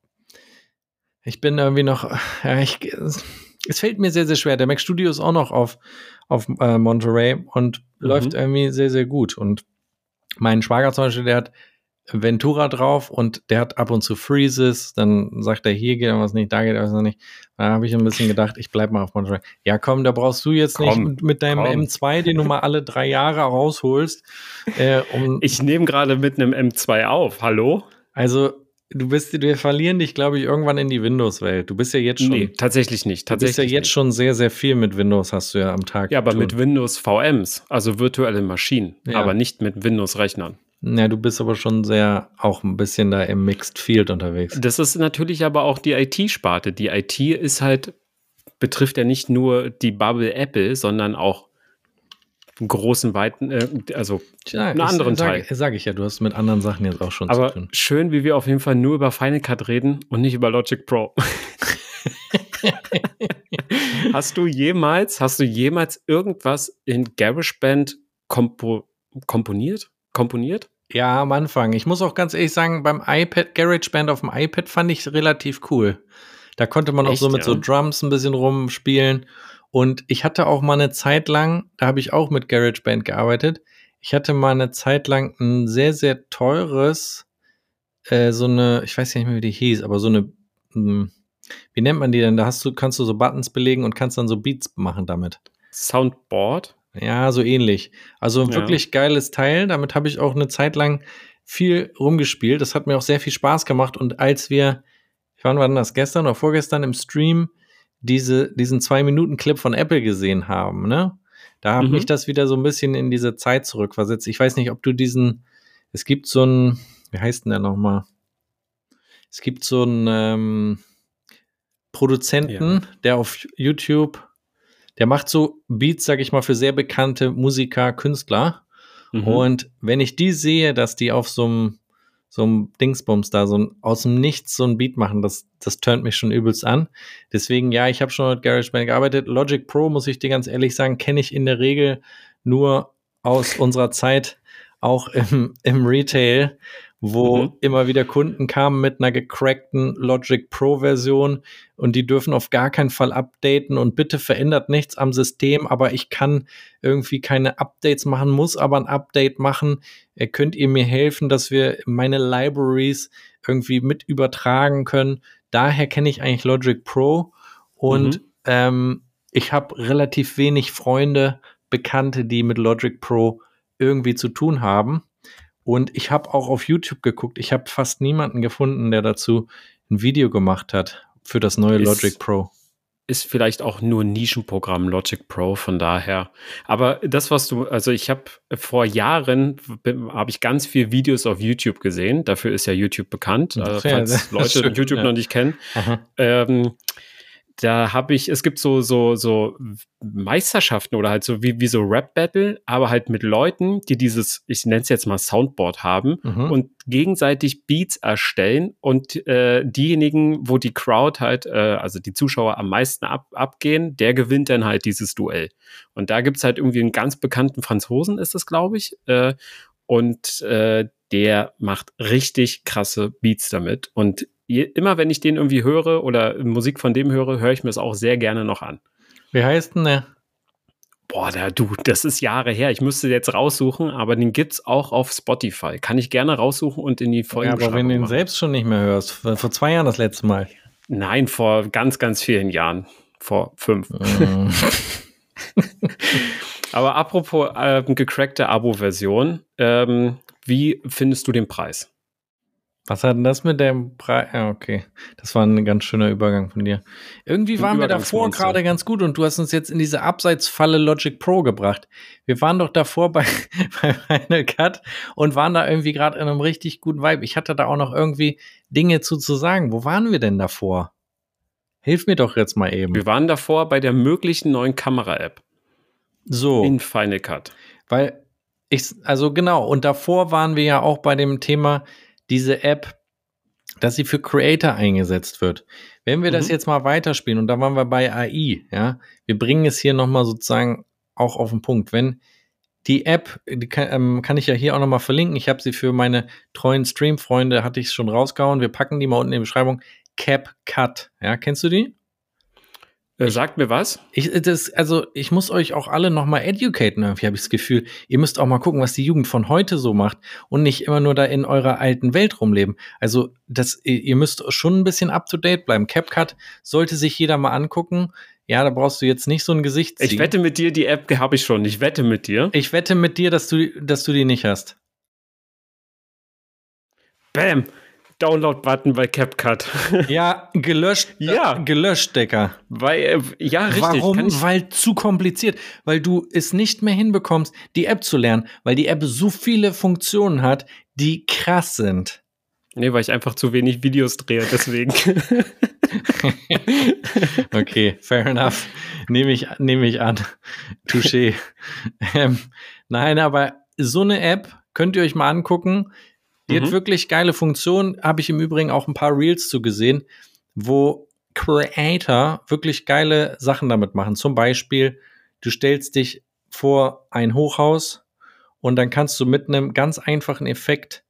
ich bin irgendwie noch, ja, ich, es fällt mir sehr, sehr schwer. Der Mac Studio ist auch noch auf, auf äh, Monterey und mhm. läuft irgendwie sehr, sehr gut. Und mein Schwager zum Beispiel, der hat Ventura drauf und der hat ab und zu Freezes, dann sagt er, hier geht was nicht, da geht was nicht. Da habe ich ein bisschen gedacht, ich bleib mal auf Monterey. Ja, komm, da brauchst du jetzt komm, nicht mit deinem komm. M2, den du mal alle drei Jahre rausholst. Äh, um ich nehme gerade mit einem M2 auf, hallo? Also, du bist, wir verlieren dich, glaube ich, irgendwann in die Windows-Welt. Du bist ja jetzt schon. Nee, tatsächlich nicht. Tatsächlich du bist ja jetzt nicht. schon sehr, sehr viel mit Windows, hast du ja am Tag. Ja, aber mit Windows VMs, also virtuelle Maschinen, ja. aber nicht mit Windows-Rechnern. Ja, du bist aber schon sehr auch ein bisschen da im Mixed Field unterwegs. Das ist natürlich aber auch die IT-Sparte. Die IT ist halt, betrifft ja nicht nur die Bubble Apple, sondern auch einen großen, weiten, äh, also ja, einen anderen sag, Teil. Sage ich ja, du hast mit anderen Sachen jetzt auch schon aber zu tun. Schön, wie wir auf jeden Fall nur über Final Cut reden und nicht über Logic Pro. hast du jemals, hast du jemals irgendwas in GarageBand kompo komponiert? Komponiert? Ja, am Anfang. Ich muss auch ganz ehrlich sagen, beim iPad, GarageBand auf dem iPad fand ich relativ cool. Da konnte man Echt, auch so mit ja? so Drums ein bisschen rumspielen. Und ich hatte auch mal eine Zeit lang, da habe ich auch mit GarageBand gearbeitet. Ich hatte mal eine Zeit lang ein sehr, sehr teures, äh, so eine, ich weiß nicht mehr, wie die hieß, aber so eine, mh, hm, wie nennt man die denn? Da hast du, kannst du so Buttons belegen und kannst dann so Beats machen damit. Soundboard? Ja, so ähnlich. Also ein ja. wirklich geiles Teil. Damit habe ich auch eine Zeit lang viel rumgespielt. Das hat mir auch sehr viel Spaß gemacht. Und als wir, wann war denn das, gestern oder vorgestern im Stream, diese, diesen Zwei-Minuten-Clip von Apple gesehen haben, ne? Da hat mhm. mich das wieder so ein bisschen in diese Zeit zurückversetzt. Ich weiß nicht, ob du diesen, es gibt so ein, wie heißt denn der nochmal? Es gibt so einen ähm, Produzenten, ja. der auf YouTube der macht so Beats, sag ich mal, für sehr bekannte Musiker, Künstler. Mhm. Und wenn ich die sehe, dass die auf so einem so einem Dingsbums da, so ein, aus dem Nichts so ein Beat machen, das, das turnt mich schon übelst an. Deswegen, ja, ich habe schon mit GarageBand gearbeitet. Logic Pro, muss ich dir ganz ehrlich sagen, kenne ich in der Regel nur aus unserer Zeit auch im, im Retail, wo mhm. immer wieder Kunden kamen mit einer gecrackten Logic Pro Version und die dürfen auf gar keinen Fall updaten und bitte verändert nichts am System, aber ich kann irgendwie keine Updates machen, muss aber ein Update machen. Äh, könnt ihr mir helfen, dass wir meine Libraries irgendwie mit übertragen können? Daher kenne ich eigentlich Logic Pro und mhm. ähm, ich habe relativ wenig Freunde, Bekannte, die mit Logic Pro irgendwie zu tun haben. Und ich habe auch auf YouTube geguckt. Ich habe fast niemanden gefunden, der dazu ein Video gemacht hat für das neue ist, Logic Pro. Ist vielleicht auch nur ein Nischenprogramm Logic Pro, von daher. Aber das, was du, also ich habe vor Jahren, habe ich ganz viele Videos auf YouTube gesehen. Dafür ist ja YouTube bekannt, also, falls ja, Leute schön, YouTube ja. noch nicht kennen. Ähm, da habe ich, es gibt so, so, so Meisterschaften oder halt so wie, wie so Rap-Battle, aber halt mit Leuten, die dieses, ich nenne es jetzt mal Soundboard haben mhm. und gegenseitig Beats erstellen und äh, diejenigen, wo die Crowd halt, äh, also die Zuschauer am meisten ab, abgehen, der gewinnt dann halt dieses Duell. Und da gibt es halt irgendwie einen ganz bekannten Franzosen, ist das, glaube ich. Äh, und äh, der macht richtig krasse Beats damit. Und immer wenn ich den irgendwie höre oder Musik von dem höre, höre ich mir es auch sehr gerne noch an. Wie heißt denn der? Boah, der, du, das ist Jahre her. Ich müsste jetzt raussuchen, aber den gibt es auch auf Spotify. Kann ich gerne raussuchen und in die Folge. Ja, aber wenn du ihn selbst schon nicht mehr hörst, vor zwei Jahren das letzte Mal. Nein, vor ganz, ganz vielen Jahren. Vor fünf. Mm. aber apropos äh, gecrackte Abo-Version, ähm, wie findest du den Preis? Was hat denn das mit dem Preis? Ja, okay. Das war ein ganz schöner Übergang von dir. Irgendwie waren wir davor gerade ganz gut und du hast uns jetzt in diese Abseitsfalle Logic Pro gebracht. Wir waren doch davor bei, bei Final Cut und waren da irgendwie gerade in einem richtig guten Vibe. Ich hatte da auch noch irgendwie Dinge zu, zu sagen. Wo waren wir denn davor? Hilf mir doch jetzt mal eben. Wir waren davor bei der möglichen neuen Kamera-App So. in Final Cut. Weil ich, also genau, und davor waren wir ja auch bei dem Thema, diese App, dass sie für Creator eingesetzt wird. Wenn wir das Mhm. jetzt mal weiterspielen, und da waren wir bei AI, ja, wir bringen es hier nochmal sozusagen auch auf den Punkt. Wenn die App, die kann, ähm, kann ich ja hier auch nochmal verlinken. Ich habe sie für meine treuen Stream-Freunde, hatte ich schon rausgehauen. Wir packen die mal unten in die Beschreibung. CapCut. Ja, kennst du die? Äh, sagt mir was? Ich, das, also ich muss euch auch alle nochmal educaten, irgendwie habe ich das Gefühl. Ihr müsst auch mal gucken, was die Jugend von heute so macht und nicht immer nur da in eurer alten Welt rumleben. Also das, ihr müsst schon ein bisschen up-to-date bleiben. CapCut sollte sich jeder mal angucken. Ja, da brauchst du jetzt nicht so ein Gesicht ziehen. Ich wette mit dir, die App habe ich schon. Ich wette mit dir. ich wette mit dir, dass du, dass du die nicht hast. Bam! Download-Button bei CapCut. Ja, gelöscht. Ja. Gelöscht, Decker. Weil, äh, ja, richtig. Warum? Weil zu kompliziert. Weil du es nicht mehr hinbekommst, die App zu lernen. Weil die App so viele Funktionen hat, die krass sind. nee, weil ich einfach zu wenig Videos drehe, deswegen. Okay, fair enough. Nehme ich, nehme ich an. Touché. ähm, nein, aber so eine App könnt ihr euch mal angucken. Die hat Mhm. wirklich geile Funktionen. Habe ich im Übrigen auch ein paar Reels zu gesehen, wo Creator wirklich geile Sachen damit machen. Zum Beispiel, du stellst dich vor ein Hochhaus und dann kannst du mit einem ganz einfachen Effekt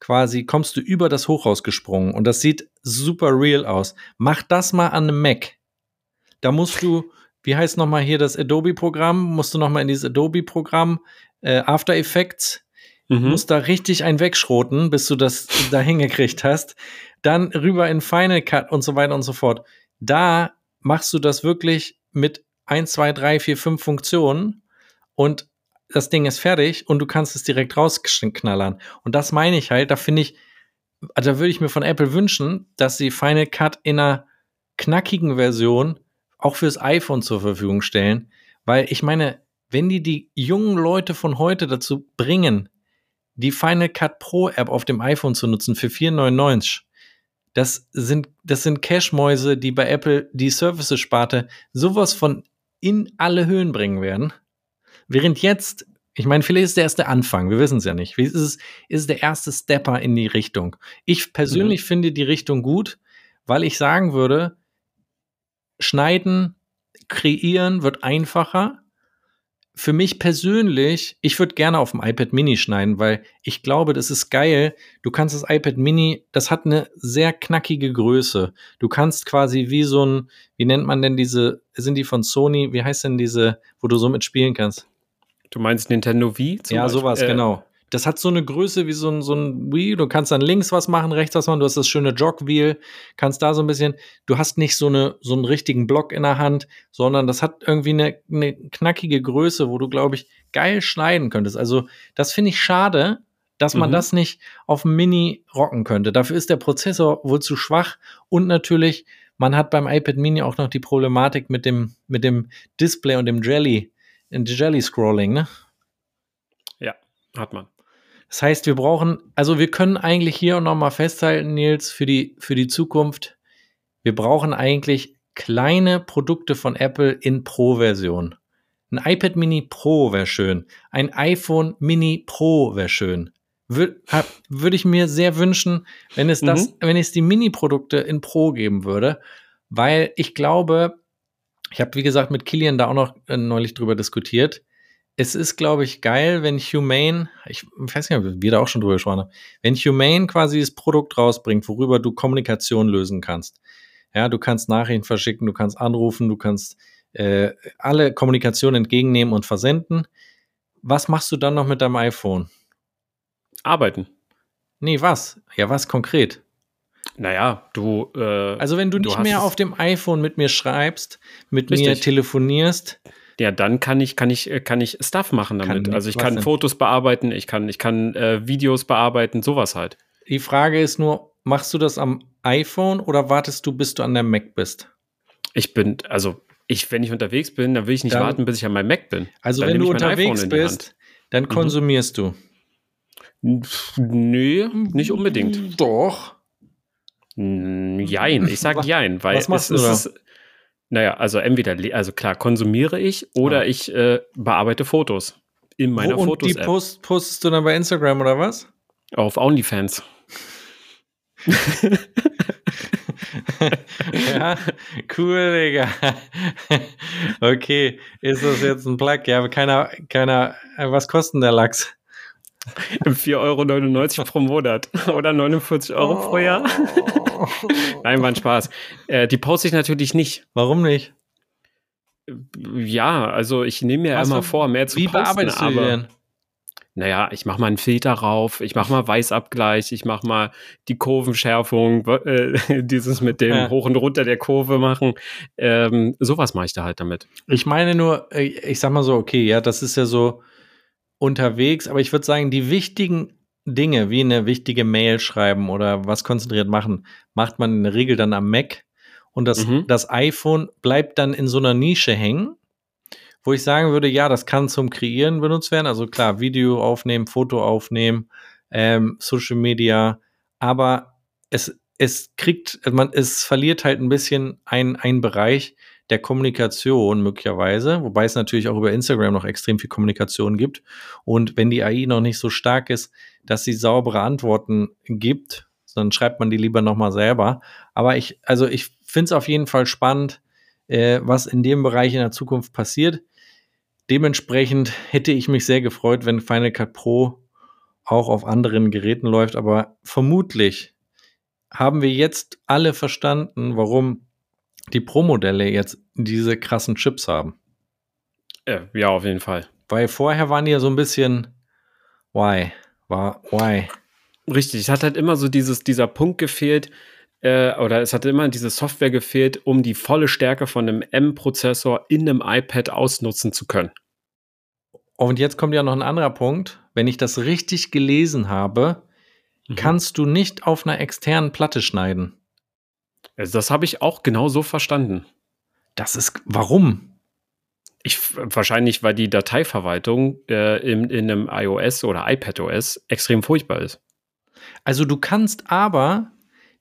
quasi kommst du über das Hochhaus gesprungen und das sieht super real aus. Mach das mal an einem Mac. Da musst du, wie heißt nochmal hier das Adobe-Programm? Musst du nochmal in dieses Adobe-Programm äh, After Effects Mhm. musst da richtig einen wegschroten, bis du das da hingekriegt hast. Dann rüber in Final Cut und so weiter und so fort. Da machst du das wirklich mit 1, 2, 3, 4, 5 Funktionen und das Ding ist fertig und du kannst es direkt rausknallern. Und das meine ich halt, da finde ich, also da würde ich mir von Apple wünschen, dass sie Final Cut in einer knackigen Version auch fürs iPhone zur Verfügung stellen, weil ich meine, wenn die die jungen Leute von heute dazu bringen, die Final Cut Pro App auf dem iPhone zu nutzen für 4,99. Das sind, das sind Cash-Mäuse, die bei Apple die Services-Sparte sowas von in alle Höhen bringen werden. Während jetzt, ich meine, vielleicht ist der erste Anfang, wir wissen es ja nicht. Ist es, ist der erste Stepper in die Richtung? Ich persönlich finde die Richtung gut, weil ich sagen würde, schneiden, kreieren wird einfacher für mich persönlich, ich würde gerne auf dem iPad Mini schneiden, weil ich glaube, das ist geil. Du kannst das iPad Mini, das hat eine sehr knackige Größe. Du kannst quasi wie so ein, wie nennt man denn diese, sind die von Sony, wie heißt denn diese, wo du so mitspielen kannst? Du meinst Nintendo Wii? zum ja, Beispiel? sowas, Äh, genau. Das hat so eine Größe wie so ein, so ein Wii. Du kannst dann links was machen, rechts was machen. Du hast das schöne Jogwheel, kannst da so ein bisschen. Du hast nicht so, eine, so einen richtigen Block in der Hand, sondern das hat irgendwie eine, eine knackige Größe, wo du, glaube ich, geil schneiden könntest. Also, das finde ich schade, dass man Mhm. das nicht auf dem Mini rocken könnte. Dafür ist der Prozessor wohl zu schwach und natürlich, man hat beim iPad Mini auch noch die Problematik mit dem, mit dem Display und dem Jelly, dem Jelly Scrolling, ne? Ja, hat man. Das heißt, wir brauchen, also wir können eigentlich hier noch mal festhalten, Nils, für die, für die Zukunft, wir brauchen eigentlich kleine Produkte von Apple in Pro-Version. Ein iPad Mini Pro wäre schön. Ein iPhone Mini Pro wäre schön. Würde würd ich mir sehr wünschen, wenn es das, Mhm. wenn es die Mini-Produkte in Pro geben würde, weil ich glaube, ich habe wie gesagt mit Kilian da auch noch äh, neulich drüber diskutiert. Es ist, glaube ich, geil, wenn Humane, ich weiß nicht, ob wir da auch schon drüber gesprochen haben, wenn Humane quasi das Produkt rausbringt, worüber du Kommunikation lösen kannst. Ja, du kannst Nachrichten verschicken, du kannst anrufen, du kannst äh, alle Kommunikation entgegennehmen und versenden. Was machst du dann noch mit deinem iPhone? Arbeiten. Nee, was? Ja, was konkret? Naja, du. Äh, Also, wenn du Du nicht mehr auf dem iPhone mit mir schreibst, mit mir Richtig. telefonierst, ja, dann kann ich, kann ich, äh, kann ich Stuff machen damit. Kann- also ich kann? Fotos bearbeiten, ich kann, ich kann äh, Videos bearbeiten, sowas halt. Die Frage ist nur, machst du das am iPhone oder wartest du, bis du an der Mac bist? Ich bin, also ich, wenn ich unterwegs bin, dann will ich nicht Dann- warten, bis ich an meinem Mac bin. Also Dann wenn du unterwegs bist, dann konsumierst du. Hand. Nö, nicht unbedingt. Doch. Jein, ich sag jein, weil was machst es, du es ist, naja, also entweder, also klar, konsumiere ich oder Ah. ich äh, bearbeite Fotos in meiner Wo- Und die Fotos-App post, postest du dann bei Instagram oder was? auf OnlyFans. ja, cool, Digga. okay, ist das jetzt ein Plug? Ja, aber keiner, keiner, äh, was kostet denn der Lachs? 4,99 Euro pro Monat oder 49 Euro pro Jahr. Nein, war ein Spaß. Äh, die poste ich natürlich nicht. Warum nicht? Ja, also ich nehme mir Was immer vor, mehr zu Wie posten, bearbeitest du die aber denn? naja, ich mache mal einen Filter rauf, ich mache mal Weißabgleich, ich mache mal die Kurvenschärfung, äh, dieses mit dem Ja. Hoch und Runter der Kurve machen. Ähm, sowas mache ich da halt damit. Ich meine nur, äh, ich sag mal so, okay, ja, das ist ja so unterwegs, aber ich würde sagen, die wichtigen Dinge, wie eine wichtige Mail schreiben oder was konzentriert machen, macht man in der Regel dann am Mac. Und das, Mhm. das iPhone bleibt dann in so einer Nische hängen, wo ich sagen würde, ja, das kann zum Kreieren benutzt werden. Also klar, Video aufnehmen, Foto aufnehmen, ähm, Social Media, aber es, es kriegt, man, es verliert halt ein bisschen ein, ein Bereich der Kommunikation möglicherweise, wobei es natürlich auch über Instagram noch extrem viel Kommunikation gibt. Und wenn die AI noch nicht so stark ist, dass sie saubere Antworten gibt, dann schreibt man die lieber nochmal selber. Aber ich, also ich finde es auf jeden Fall spannend, äh, was in dem Bereich in der Zukunft passiert. Dementsprechend hätte ich mich sehr gefreut, wenn Final Cut Pro auch auf anderen Geräten läuft, aber vermutlich haben wir jetzt alle verstanden, warum die Pro-Modelle jetzt diese krassen Chips haben. Ja, auf jeden Fall. Weil vorher waren die ja so ein bisschen why? War why? Richtig, es hat halt immer so dieses, dieser Punkt gefehlt, äh, oder es hatte immer diese Software gefehlt, um die volle Stärke von einem M-Prozessor in einem iPad ausnutzen zu können. Und jetzt kommt ja noch ein anderer Punkt. Wenn ich das richtig gelesen habe, Mhm. kannst du nicht auf einer externen Platte schneiden. Also das habe ich auch genau so verstanden. Das ist warum? Ich, wahrscheinlich, weil die Dateiverwaltung äh, in, in einem iOS oder iPadOS extrem furchtbar ist. Also du kannst aber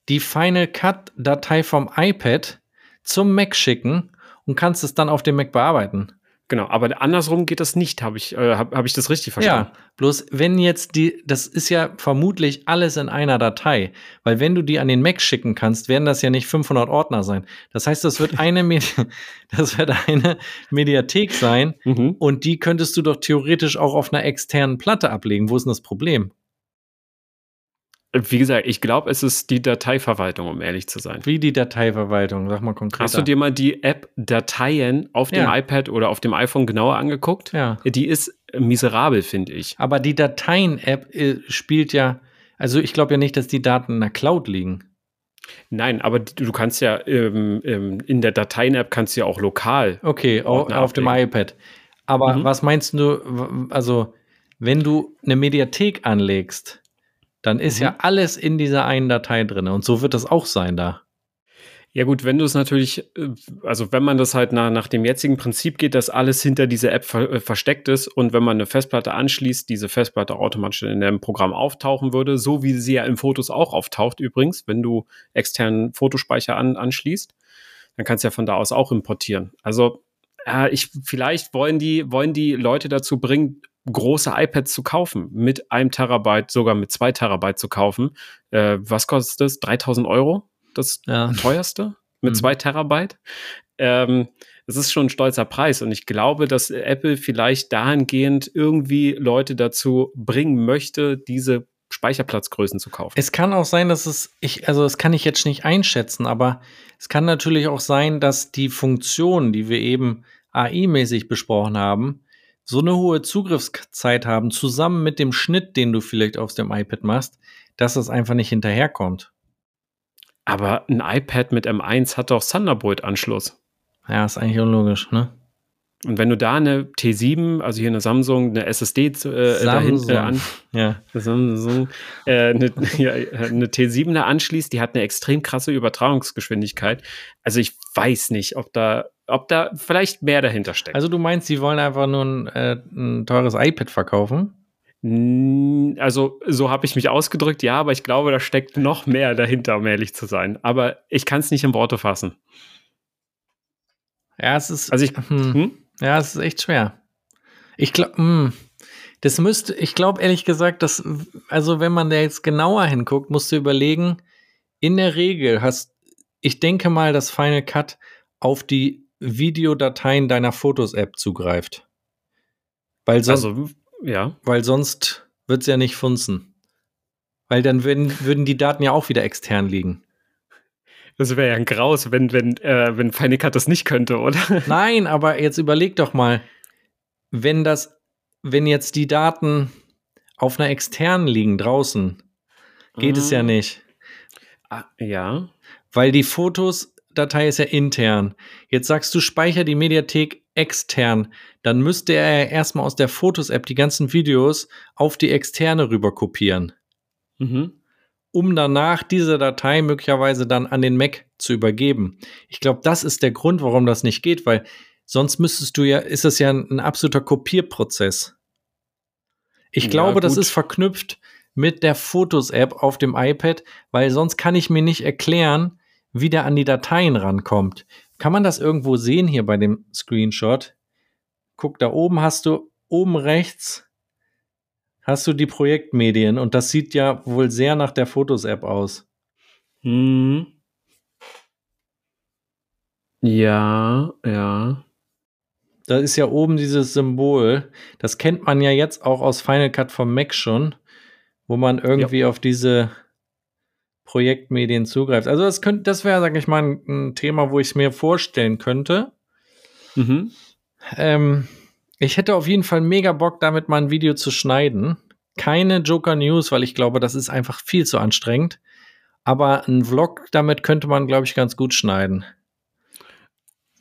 die Final Cut Datei vom iPad zum Mac schicken und kannst es dann auf dem Mac bearbeiten. Genau, aber andersrum geht das nicht, habe ich, äh, hab, hab ich das richtig verstanden? Ja, bloß wenn jetzt die, das ist ja vermutlich alles in einer Datei, weil wenn du die an den Mac schicken kannst, werden das ja nicht 500 Ordner sein. Das heißt, das wird eine, Medi das wird eine Mediathek sein Mhm. und die könntest du doch theoretisch auch auf einer externen Platte ablegen. Wo ist denn das Problem? Wie gesagt, ich glaube, es ist die Dateiverwaltung, um ehrlich zu sein. Wie die Dateiverwaltung? Sag mal konkret. Hast du dir mal die App Dateien auf dem Ja. iPad oder auf dem iPhone genauer angeguckt? Ja. Die ist miserabel, finde ich. Aber die Dateien-App äh, spielt ja, also ich glaube ja nicht, dass die Daten in der Cloud liegen. Nein, aber du kannst ja ähm, ähm, in der Dateien-App kannst du ja auch lokal. Okay, Ordner auf dem iPad. Aber Mhm. was meinst du, also wenn du eine Mediathek anlegst, dann ist Mhm. ja alles in dieser einen Datei drin. Und so wird das auch sein da. Ja gut, wenn du es natürlich, äh, also wenn man das halt nach, nach dem jetzigen Prinzip geht, dass alles hinter dieser App ver äh, versteckt ist und wenn man eine Festplatte anschließt, diese Festplatte automatisch in dem Programm auftauchen würde, so wie sie ja in Fotos auch auftaucht übrigens, wenn du externen Fotospeicher an, anschließt, dann kannst du ja von da aus auch importieren. Also äh, ich, vielleicht wollen die, wollen die Leute dazu bringen, große iPads zu kaufen, mit einem Terabyte, sogar mit zwei Terabyte zu kaufen. Äh, was kostet das? 3000 Euro? Das Ja. teuerste mit Mhm. zwei Terabyte. Ähm, das ist schon ein stolzer Preis und ich glaube, dass Apple vielleicht dahingehend irgendwie Leute dazu bringen möchte, diese Speicherplatzgrößen zu kaufen. Es kann auch sein, dass es, ich, also das kann ich jetzt nicht einschätzen, aber es kann natürlich auch sein, dass die Funktionen, die wir eben AI-mäßig besprochen haben, so eine hohe Zugriffszeit haben, zusammen mit dem Schnitt, den du vielleicht auf dem iPad machst, dass es einfach nicht hinterherkommt. Aber ein iPad mit M1 hat doch Thunderbolt-Anschluss. Ja, ist eigentlich unlogisch, ne? Und wenn du da eine T7, also hier eine Samsung, eine SSD äh, dahinter an, Ja. Samsung, äh, eine, ja, eine T7 da anschließt, die hat eine extrem krasse Übertragungsgeschwindigkeit. Also ich weiß nicht, ob da, ob da vielleicht mehr dahinter steckt. Also du meinst, sie wollen einfach nur ein, äh, ein teures iPad verkaufen? Also, so habe ich mich ausgedrückt, ja, aber ich glaube, da steckt noch mehr dahinter, um ehrlich zu sein. Aber ich kann es nicht in Worte fassen. Ja, es ist. Also ich, hm, hm? Ja, es ist echt schwer. Ich glaube, das müsste, ich glaube ehrlich gesagt, dass, also wenn man da jetzt genauer hinguckt, musst du überlegen, in der Regel hast, ich denke mal, dass Final Cut auf die Videodateien deiner Fotos-App zugreift. Weil sonst, also, ja. weil sonst wird es ja nicht funzen. Weil dann würden, würden die Daten ja auch wieder extern liegen. Das wäre ja ein Graus, wenn, wenn, äh, wenn Cut das nicht könnte, oder? Nein, aber jetzt überleg doch mal, wenn das, wenn jetzt die Daten auf einer externen liegen draußen, geht es ja Mhm. nicht. Ah, ja. Weil die Fotos-Datei ist ja intern. Jetzt sagst du, speicher die Mediathek extern. Dann müsste er ja erstmal aus der Fotos-App die ganzen Videos auf die externe rüber kopieren, Mhm. Um danach diese Datei möglicherweise dann an den Mac zu übergeben. Ich glaube, das ist der Grund, warum das nicht geht, weil sonst müsstest du ja, ist es ja ein, ein absoluter Kopierprozess. Ich Ja, glaube, das gut. ist verknüpft mit der Fotos-App auf dem iPad, weil sonst kann ich mir nicht erklären, wie der an die Dateien rankommt. Kann man das irgendwo sehen hier bei dem Screenshot? Guck, da oben hast du, oben rechts hast du die Projektmedien und das sieht ja wohl sehr nach der Fotos-App aus. Mhm. Ja, ja. Da ist ja oben dieses Symbol. Das kennt man ja jetzt auch aus Final Cut vom Mac schon, wo man irgendwie auf diese Projektmedien zugreift. Also das könnte, das wäre, sag ich mal, ein, ein Thema, wo ich es mir vorstellen könnte. Mhm. Ähm, ich hätte auf jeden Fall mega Bock, damit mal ein Video zu schneiden. Keine Joker News, weil ich glaube, das ist einfach viel zu anstrengend. Aber ein Vlog, damit könnte man, glaube ich, ganz gut schneiden.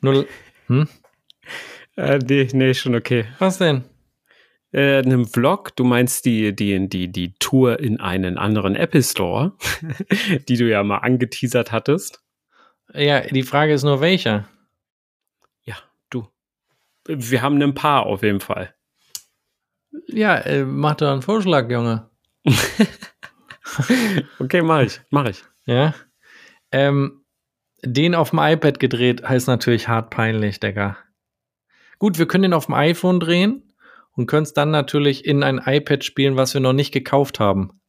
Nur, hm? Äh, nee, nee, schon okay. Was denn? Äh, einem Vlog, du meinst die, die, die, die Tour in einen anderen Apple Store, die du ja mal angeteasert hattest. Ja, die Frage ist nur, welcher? Wir haben ein paar auf jeden Fall. Ja, äh, mach doch einen Vorschlag, Junge. Okay, mach ich, mach ich. Ja. Ähm, den auf dem iPad gedreht heißt natürlich hart peinlich, Digga. Gut, wir können den auf dem iPhone drehen und können es dann natürlich in ein iPad spielen, was wir noch nicht gekauft haben.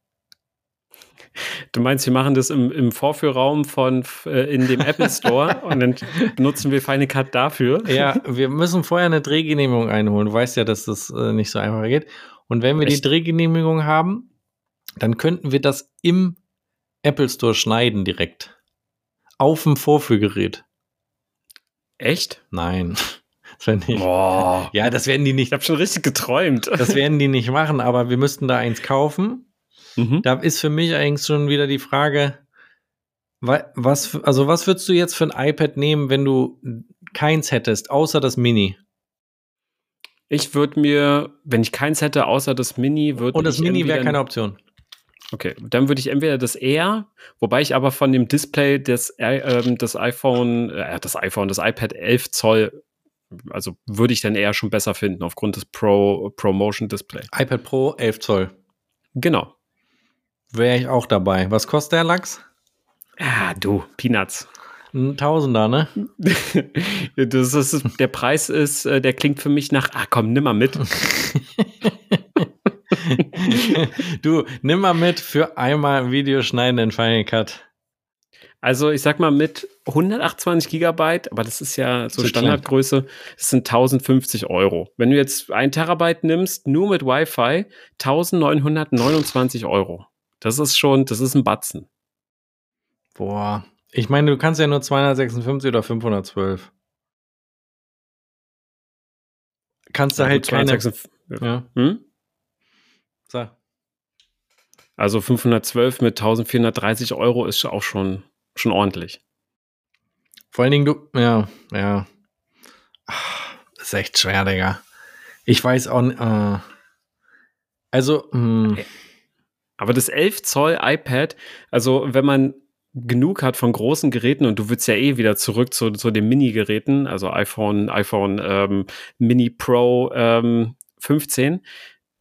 Du meinst, wir machen das im, im Vorführraum von äh, in dem Apple Store und dann nutzen wir Final Cut dafür. Ja, wir müssen vorher eine Drehgenehmigung einholen. Du weißt ja, dass das äh, nicht so einfach geht. Und wenn wir die Echt? Drehgenehmigung haben, dann könnten wir das im Apple Store schneiden direkt. Auf dem Vorführgerät. Echt? Nein. Das wäre nicht. Boah. Ja, das werden die nicht. Ich habe schon richtig geträumt. Das werden die nicht machen, aber wir müssten da eins kaufen. Mhm. Da ist für mich eigentlich schon wieder die Frage, wa- was, also was würdest du jetzt für ein iPad nehmen, wenn du keins hättest, außer das Mini? Ich würde mir, wenn ich keins hätte, außer das Mini, würde Und das Mini wäre keine Option. Okay, dann würde ich entweder das Air, wobei ich aber von dem Display des, äh, ähm, des iPhone, äh, das iPhone, das iPad 11 Zoll, also würde ich dann eher schon besser finden aufgrund des Pro Promotion Display. iPad Pro 11 Zoll. Genau. Wäre ich auch dabei. Was kostet der Lachs? Ah, du, Peanuts. Ein Tausender, ne? das ist, der Preis ist, äh, der klingt für mich nach, ah komm, nimm mal mit. du, nimm mal mit für einmal ein Video schneiden in Final Cut. Also ich sag mal mit 128 Gigabyte, aber das ist ja so Zu Standardgröße, das sind 1050 Euro. Wenn du jetzt ein Terabyte nimmst, nur mit Wi-Fi, 1929 Euro. Das ist schon, das ist ein Batzen. Boah. Ich meine, du kannst ja nur 256 oder 512. Kannst du Ja, halt keine. 256 Ja, Hm? so. Also 512 mit 1430 Euro ist auch schon, schon ordentlich. Vor allen Dingen du, ja, ja. ist echt schwer, Digga. Ich weiß auch nicht. Äh, also, mh. Aber das 11 Zoll iPad, also wenn man genug hat von großen Geräten und du willst ja eh wieder zurück zu, zu den Mini-Geräten, also iPhone, iPhone ähm, Mini Pro ähm, 15,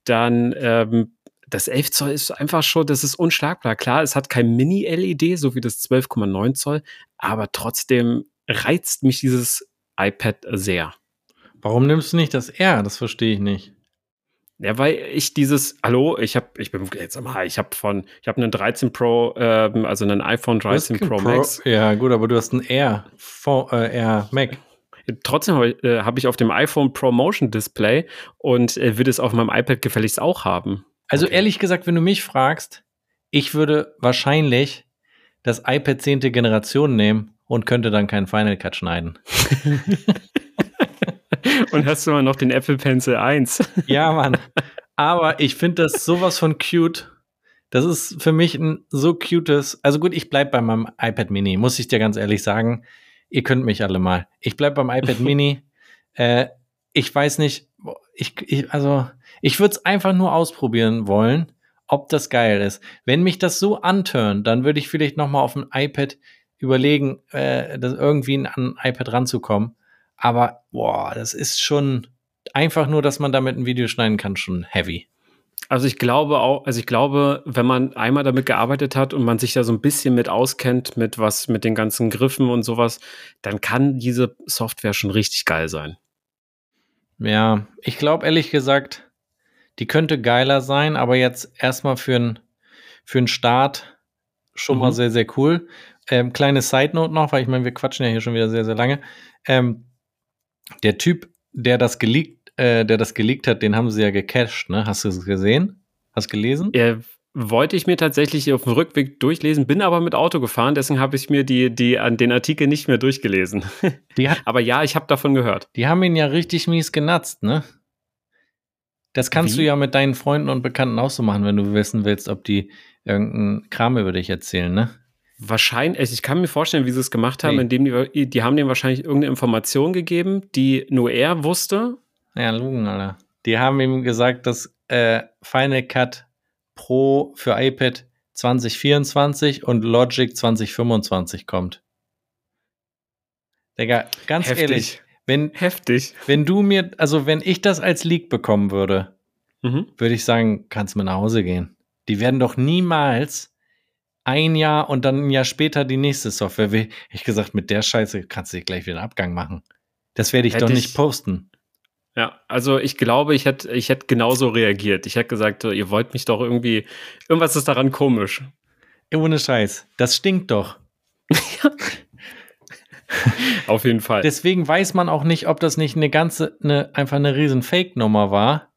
dann ähm, das 11 Zoll ist einfach schon, das ist unschlagbar. Klar, es hat kein Mini-LED, so wie das 12,9 Zoll, aber trotzdem reizt mich dieses iPad sehr. Warum nimmst du nicht das R? Das verstehe ich nicht. Ja, weil ich dieses, hallo, ich habe, ich bin jetzt mal, ich habe von, ich habe einen 13 Pro, ähm, also einen iPhone 13 Pro, Pro, Max. Ja, gut, aber du hast ein R, v, äh, R Mac. Trotzdem habe ich, äh, hab ich auf dem iPhone Pro Motion Display und äh, würde es auf meinem iPad gefälligst auch haben. Also okay. ehrlich gesagt, wenn du mich fragst, ich würde wahrscheinlich das iPad 10. Generation nehmen und könnte dann keinen Final Cut schneiden. und hast du mal noch den Apple Pencil 1. ja, Mann. Aber ich finde das sowas von cute. Das ist für mich ein so cutes. Also gut, ich bleibe bei meinem iPad Mini, muss ich dir ganz ehrlich sagen. Ihr könnt mich alle mal. Ich bleibe beim iPad Mini. Äh, ich weiß nicht, ich, ich also ich würde es einfach nur ausprobieren wollen, ob das geil ist. Wenn mich das so anturnt, dann würde ich vielleicht noch mal auf dem iPad überlegen, äh, das irgendwie an ein iPad ranzukommen. Aber boah, das ist schon einfach nur, dass man damit ein Video schneiden kann, schon heavy. Also ich glaube auch, also ich glaube, wenn man einmal damit gearbeitet hat und man sich da so ein bisschen mit auskennt, mit was, mit den ganzen Griffen und sowas, dann kann diese Software schon richtig geil sein. Ja, ich glaube ehrlich gesagt, die könnte geiler sein, aber jetzt erstmal für einen für einen Start schon mhm. mal sehr, sehr cool. Ähm, kleine Side Note noch, weil ich meine, wir quatschen ja hier schon wieder sehr, sehr lange. Ähm, der Typ, der das geleakt, äh, der das geleakt hat, den haben sie ja gecached, ne? Hast du es gesehen? Hast du gelesen? Ja, wollte ich mir tatsächlich auf dem Rückweg durchlesen, bin aber mit Auto gefahren, deswegen habe ich mir die, die, an den Artikel nicht mehr durchgelesen. aber ja, ich habe davon gehört. Die haben ihn ja richtig mies genatzt, ne? Das kannst Wie? du ja mit deinen Freunden und Bekannten auch so machen, wenn du wissen willst, ob die irgendeinen Kram über dich erzählen, ne? Wahrscheinlich, also ich kann mir vorstellen, wie sie es gemacht haben, nee. indem die, die haben dem wahrscheinlich irgendeine Information gegeben, die nur er wusste. Ja, Lugen, Alter. Die haben ihm gesagt, dass äh, Final Cut Pro für iPad 2024 und Logic 2025 kommt. Digga, ganz Heftig. ehrlich, wenn, Heftig. wenn du mir, also wenn ich das als Leak bekommen würde, mhm. würde ich sagen, kannst du mir nach Hause gehen. Die werden doch niemals ein Jahr und dann ein Jahr später die nächste Software. Ich gesagt, mit der Scheiße kannst du gleich wieder einen Abgang machen. Das werde ich Hätte doch nicht ich, posten. Ja, also ich glaube, ich hätte ich hätte genauso reagiert. Ich hätte gesagt, ihr wollt mich doch irgendwie, irgendwas ist daran komisch. Ohne Scheiß. Das stinkt doch. Auf jeden Fall. Deswegen weiß man auch nicht, ob das nicht eine ganze, eine, einfach eine riesen Fake-Nummer war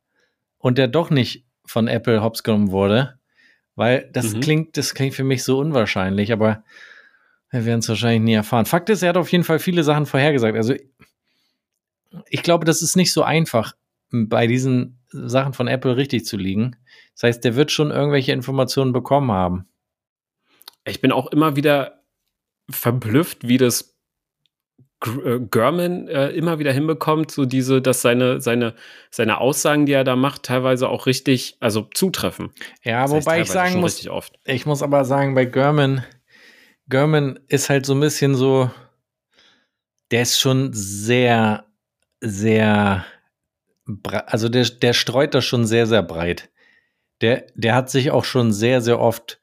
und der doch nicht von Apple hops genommen wurde. Weil das mhm. klingt, das klingt für mich so unwahrscheinlich, aber wir werden es wahrscheinlich nie erfahren. Fakt ist, er hat auf jeden Fall viele Sachen vorhergesagt. Also ich glaube, das ist nicht so einfach, bei diesen Sachen von Apple richtig zu liegen. Das heißt, der wird schon irgendwelche Informationen bekommen haben. Ich bin auch immer wieder verblüfft, wie das German äh, immer wieder hinbekommt, so diese, dass seine, seine, seine Aussagen, die er da macht, teilweise auch richtig, also zutreffen. Ja, das wobei ich sagen muss, ich muss aber sagen, bei German, German ist halt so ein bisschen so, der ist schon sehr sehr, also der, der streut das schon sehr, sehr breit. Der, der hat sich auch schon sehr, sehr oft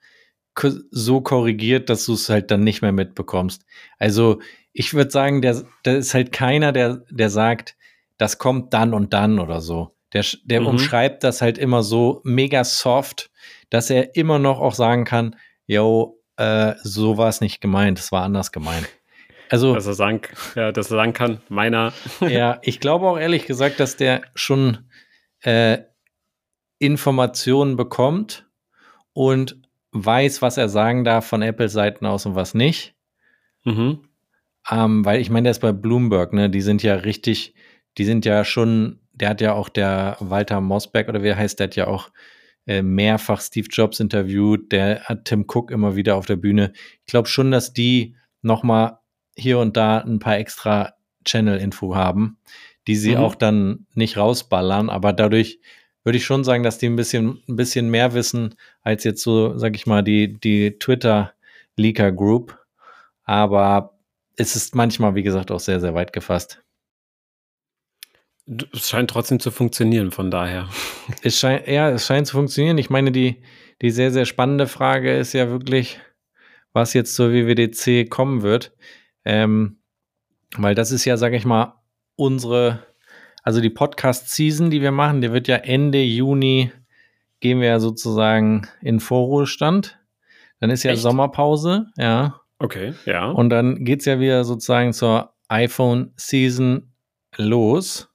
so korrigiert, dass du es halt dann nicht mehr mitbekommst. Also ich würde sagen, der, der ist halt keiner, der, der sagt, das kommt dann und dann oder so. Der, der mhm. umschreibt das halt immer so mega soft, dass er immer noch auch sagen kann, yo, äh, so war es nicht gemeint, es war anders gemeint. Also, dass er sagen, ja, dass er sagen kann, meiner. ja, ich glaube auch ehrlich gesagt, dass der schon äh, Informationen bekommt und weiß, was er sagen darf von Apple-Seiten aus und was nicht. Mhm. Ähm, weil ich meine, der ist bei Bloomberg, ne? Die sind ja richtig, die sind ja schon, der hat ja auch der Walter Mosberg oder wie heißt, der hat ja auch äh, mehrfach Steve Jobs interviewt, der hat Tim Cook immer wieder auf der Bühne. Ich glaube schon, dass die noch mal hier und da ein paar extra Channel-Info haben, die sie Mhm. auch dann nicht rausballern, aber dadurch würde ich schon sagen, dass die ein bisschen, ein bisschen mehr wissen als jetzt so, sag ich mal, die, die Twitter-Leaker-Group. Aber es ist manchmal, wie gesagt, auch sehr, sehr weit gefasst. Es scheint trotzdem zu funktionieren, von daher. Es scheint, ja, es scheint zu funktionieren. Ich meine, die, die sehr, sehr spannende Frage ist ja wirklich, was jetzt zur WWDC kommen wird. Ähm, weil das ist ja, sag ich mal, unsere, also die Podcast-Season, die wir machen, die wird ja Ende Juni, gehen wir ja sozusagen in Vorruhestand. Dann ist ja Echt? Sommerpause, ja. Okay, ja. Und dann geht's ja wieder sozusagen zur iPhone-Season los.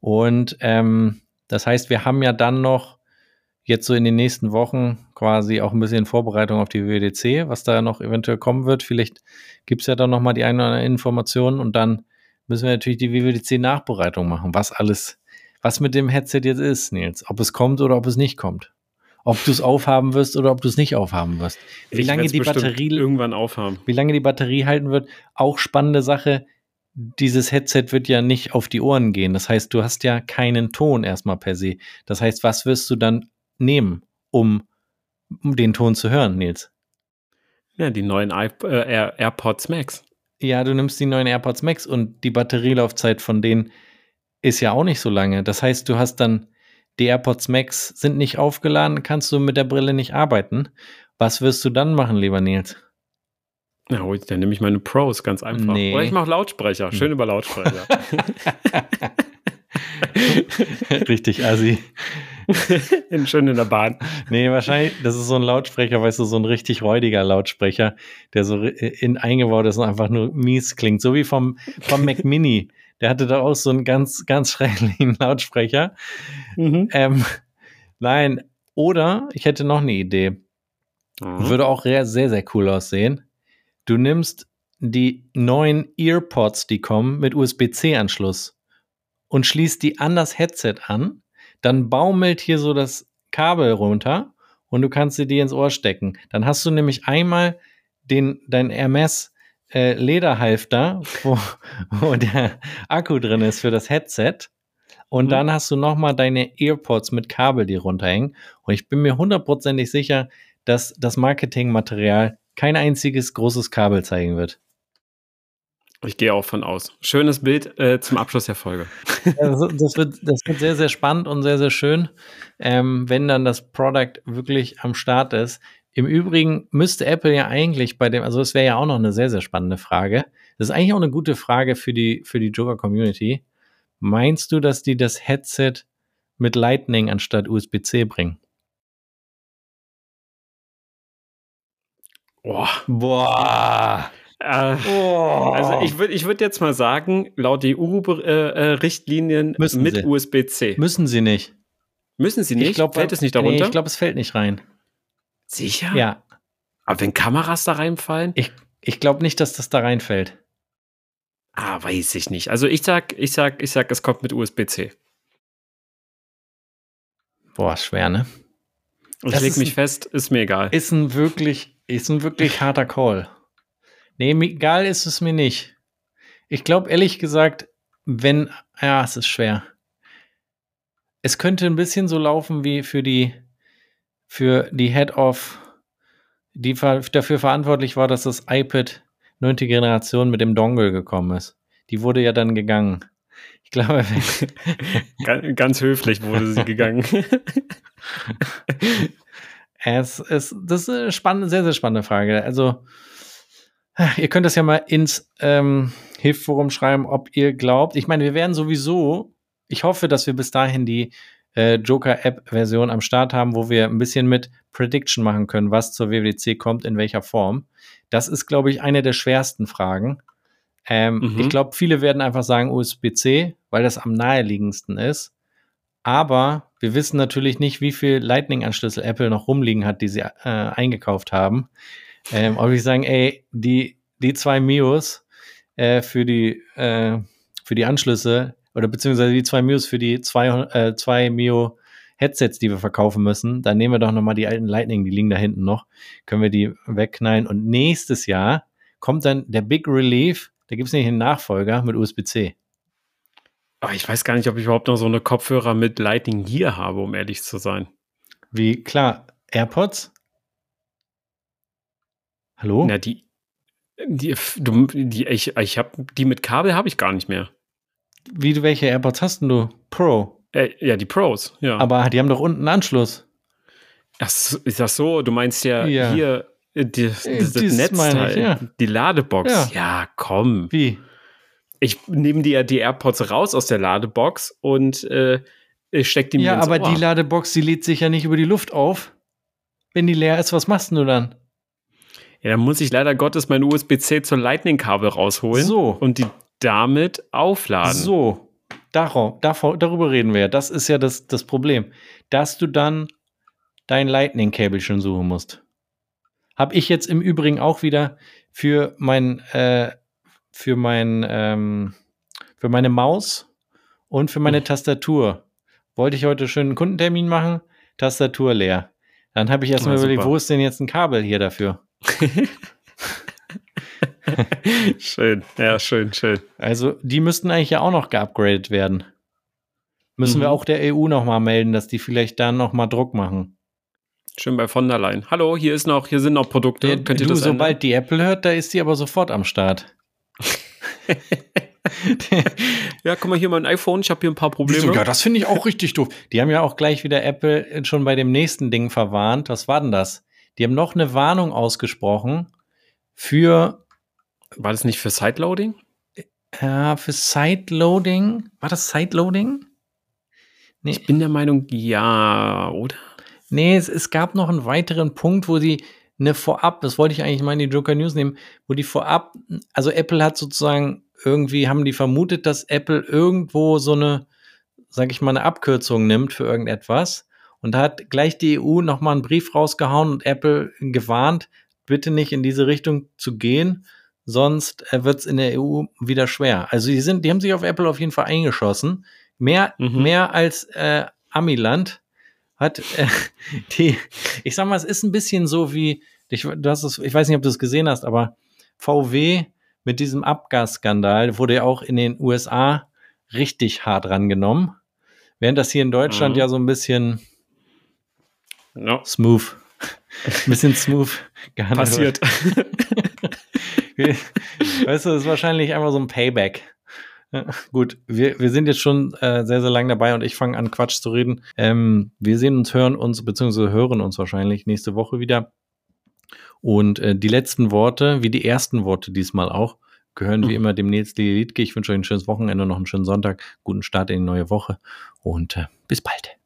Und ähm, das heißt, wir haben ja dann noch jetzt so in den nächsten Wochen quasi auch ein bisschen Vorbereitung auf die WWDC, was da noch eventuell kommen wird. Vielleicht gibt's ja dann noch mal die eine oder andere Information und dann müssen wir natürlich die WWDC-Nachbereitung machen, was alles, was mit dem Headset jetzt ist, Nils. Ob es kommt oder ob es nicht kommt. Ob du es aufhaben wirst oder ob du es nicht aufhaben wirst. Wie Ich lange die Batterie irgendwann aufhaben. wie lange die Batterie halten wird. Auch spannende Sache. Dieses Headset wird ja nicht auf die Ohren gehen. Das heißt, du hast ja keinen Ton erstmal per se. Das heißt, was wirst du dann nehmen, um, um den Ton zu hören, Nils? Ja, die neuen iP äh, Air AirPods Max. Ja, du nimmst die neuen AirPods Max und die Batterielaufzeit von denen ist ja auch nicht so lange. Das heißt, du hast dann die AirPods Max sind nicht aufgeladen, kannst du mit der Brille nicht arbeiten. Was wirst du dann machen, lieber Nils? Na gut, dann nehme ich meine Pros, ganz einfach. Nee. Oder ich mache Lautsprecher, schön über Lautsprecher. Richtig assi. in, schön in der Bahn. Nee, wahrscheinlich, das ist so ein Lautsprecher, weißt du, so ein richtig räudiger Lautsprecher, der so in eingebaut ist und einfach nur mies klingt. So wie vom, vom Mac Mini. Der hatte da auch so einen ganz, ganz schrecklichen Lautsprecher. Mhm. Ähm, nein, oder ich hätte noch eine Idee. Mhm. Würde auch sehr, sehr, cool aussehen. Du nimmst die neuen Earpods, die kommen, mit USB-C-Anschluss und schließt die an das Headset an. Dann baumelt hier so das Kabel runter und du kannst sie dir ins Ohr stecken. Dann hast du nämlich einmal den, dein Hermes äh, Lederhalfter, wo, wo der Akku drin ist für das Headset. Und Mhm. dann hast du nochmal deine Earpods mit Kabel, die runterhängen. Und ich bin mir hundertprozentig sicher, dass das Marketingmaterial kein einziges großes Kabel zeigen wird. Ich gehe auch von aus. Schönes Bild äh, zum Abschluss der Folge. Also, das, wird, das wird sehr, sehr spannend und sehr, sehr schön, ähm, wenn dann das Product wirklich am Start ist. Im Übrigen müsste Apple ja eigentlich bei dem, also das wäre ja auch noch eine sehr, sehr spannende Frage. Das ist eigentlich auch eine gute Frage für die, für die Joker-Community. Meinst du, dass die das Headset mit Lightning anstatt USB-C bringen? Boah. Boah. Äh, also ich würde ich würd jetzt mal sagen, laut EU-Richtlinien Müssen mit sie. USB-C. Müssen sie nicht. Müssen sie nicht? Ich glaub, Fällt es nicht Nee, darunter? ich glaube, es fällt nicht rein. Sicher? Ja. Aber wenn Kameras da reinfallen? Ich, ich glaube nicht, dass das da reinfällt. Ah, weiß ich nicht. Also ich sag, ich sag, ich sag, es kommt mit USB-C. Boah, schwer, ne? Ich Das leg mich ein- fest, ist mir egal. Ist ein wirklich, ist ein wirklich harter Call. Nee, egal ist es mir nicht. Ich glaube ehrlich gesagt, wenn, ja, es ist schwer. Es könnte ein bisschen so laufen wie für die, für die Head of, die dafür verantwortlich war, dass das iPad 9. Generation mit dem Dongle gekommen ist. Die wurde ja dann gegangen. Ich glaube, Ga- Ganz höflich wurde sie gegangen. Es ist, das ist eine spannende, sehr, sehr spannende Frage. Also, ihr könnt das ja mal ins ähm, Hilfforum schreiben, ob ihr glaubt. Ich meine, wir werden sowieso, ich hoffe, dass wir bis dahin die äh, Joker-App-Version am Start haben, wo wir ein bisschen mit Prediction machen können, was zur WWDC kommt, in welcher Form. Das ist, glaube ich, eine der schwersten Fragen. Ähm, Mhm. Ich glaube, viele werden einfach sagen USB-C, weil das am naheliegendsten ist. Aber wir wissen natürlich nicht, wie viel Lightning-Anschlüsse Apple noch rumliegen hat, die sie äh, eingekauft haben. Ähm, ob ich sagen, ey, die, die zwei Mios äh, für, die, äh, für die Anschlüsse oder beziehungsweise die zwei Mios für die zwei, äh, zwei Mio Headsets, die wir verkaufen müssen, dann nehmen wir doch nochmal die alten Lightning, die liegen da hinten noch, können wir die wegknallen. Und nächstes Jahr kommt dann der Big Relief, Da gibt es nicht einen Nachfolger mit USB-C. Aber ich weiß gar nicht, ob ich überhaupt noch so eine Kopfhörer mit Lightning hier habe, um ehrlich zu sein. Wie, klar, AirPods? Hallo? Na, die, die, du, die ich, ich habe die mit Kabel habe ich gar nicht mehr. Wie, welche AirPods hast denn du? Pro. Äh, ja, die Pros, ja. Aber die haben doch unten einen Anschluss. Ach, ist das so? Du meinst ja, Ja. hier äh, die, das, Äh, das Netzteil, ich, ja. die Ladebox. Ja. Ja. komm. Wie? Ich nehme dir ja die AirPods raus aus der Ladebox und äh, steck die mir Ja, aber Ohr. die Ladebox, die lädt sich ja nicht über die Luft auf. Wenn die leer ist, was machst du dann? Ja, dann muss ich leider Gottes mein USB-C zur Lightning-Kabel rausholen So. und die damit aufladen. So, darauf, davor, darüber reden wir ja. Das ist ja das, das Problem. Dass du dann dein Lightning-Cable schon suchen musst. Habe ich jetzt im Übrigen auch wieder für mein, äh, für mein, ähm, für meine Maus und für meine Tastatur. Wollte ich heute schön einen Kundentermin machen, Tastatur leer. Dann habe ich erstmal Ja, überlegt, wo ist denn jetzt ein Kabel hier dafür? schön, ja, schön, schön. Also, die müssten eigentlich ja auch noch geupgradet werden. Müssen wir Mhm. auch der EU noch mal melden, dass die vielleicht da noch mal Druck machen. Schön bei von der Leyen. Hallo, hier ist noch, hier sind noch Produkte. Der, Könnt ihr du, das ändern? sobald die Apple hört, da ist die aber sofort am Start. Ja, guck mal hier mein iPhone, ich habe hier ein paar Probleme. ja, das finde ich auch richtig doof. Die haben ja auch gleich wieder Apple schon bei dem nächsten Ding verwarnt. Was war denn das? Die haben noch eine Warnung ausgesprochen für, War das nicht für Sideloading? äh, für Sideloading. War das Sideloading? Nee, Ich bin der Meinung, ja, oder? Nee, es, es gab noch einen weiteren Punkt, wo die eine Vorab, das wollte ich eigentlich mal in die Joker News nehmen, wo die Vorab, also Apple hat sozusagen irgendwie, haben die vermutet, dass Apple irgendwo so eine, sag ich mal, eine Abkürzung nimmt für irgendetwas. Und da hat gleich die EU nochmal einen Brief rausgehauen und Apple gewarnt, bitte nicht in diese Richtung zu gehen, sonst wird es in der EU wieder schwer. Also die sind, die haben sich auf Apple auf jeden Fall eingeschossen. Mehr, Mhm. mehr als äh, Amiland hat äh, die, ich sag mal, es ist ein bisschen so wie, ich, du hast es, ich weiß nicht, ob du es gesehen hast, aber VW mit diesem Abgasskandal wurde ja auch in den USA richtig hart rangenommen. Während das hier in Deutschland Mhm. ja so ein bisschen Ja, smooth, ein bisschen smooth gehandelt passiert. Weißt du, das ist wahrscheinlich einfach so ein Payback. Ja, gut, wir, wir sind jetzt schon äh, sehr, sehr lang dabei und ich fange an, Quatsch zu reden. Ähm, wir sehen uns, hören uns, beziehungsweise hören uns wahrscheinlich nächste Woche wieder. Und äh, die letzten Worte, wie die ersten Worte diesmal auch, gehören wie Mhm. immer dem Nils Liedke. Ich wünsche euch ein schönes Wochenende, noch einen schönen Sonntag, guten Start in die neue Woche und äh, bis bald.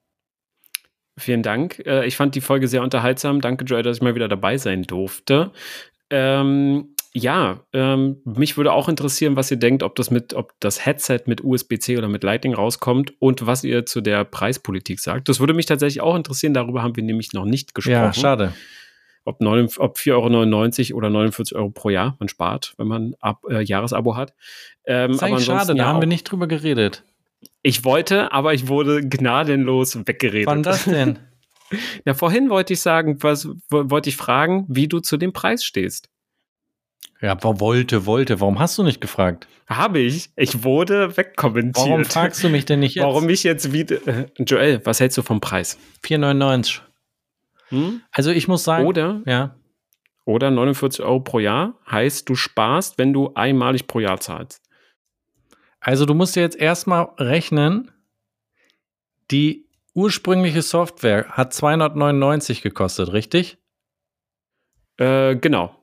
Vielen Dank. Äh, Ich fand die Folge sehr unterhaltsam. Danke, Joy, dass ich mal wieder dabei sein durfte. Ähm, ja, ähm, mich würde auch interessieren, was ihr denkt, ob das mit, ob das Headset mit USB-C oder mit Lightning rauskommt und was ihr zu der Preispolitik sagt. Das würde mich tatsächlich auch interessieren. Darüber haben wir nämlich noch nicht gesprochen. Ja, schade. ob, 9, ob 4,99 Euro oder 49 Euro pro Jahr man spart, wenn man ab, äh, Jahresabo hat. Ähm, Das ist eigentlich schade, da ja haben wir nicht drüber geredet. Ich wollte, aber ich wurde gnadenlos weggeredet. Wann das denn? Ja, vorhin wollte ich sagen, was wo- wollte ich fragen, wie du zu dem Preis stehst. Ja, aber wollte, wollte. Warum hast du nicht gefragt? Habe ich. Ich wurde wegkommentiert. Warum fragst du mich denn nicht jetzt? Warum ich jetzt wieder. Joel, was hältst du vom Preis? 4,99. Hm? Also ich muss sagen, Oder, ja, oder 49 Euro pro Jahr heißt, du sparst, wenn du einmalig pro Jahr zahlst. also du musst dir jetzt erstmal rechnen, die ursprüngliche Software hat 299 gekostet, richtig? Äh, genau.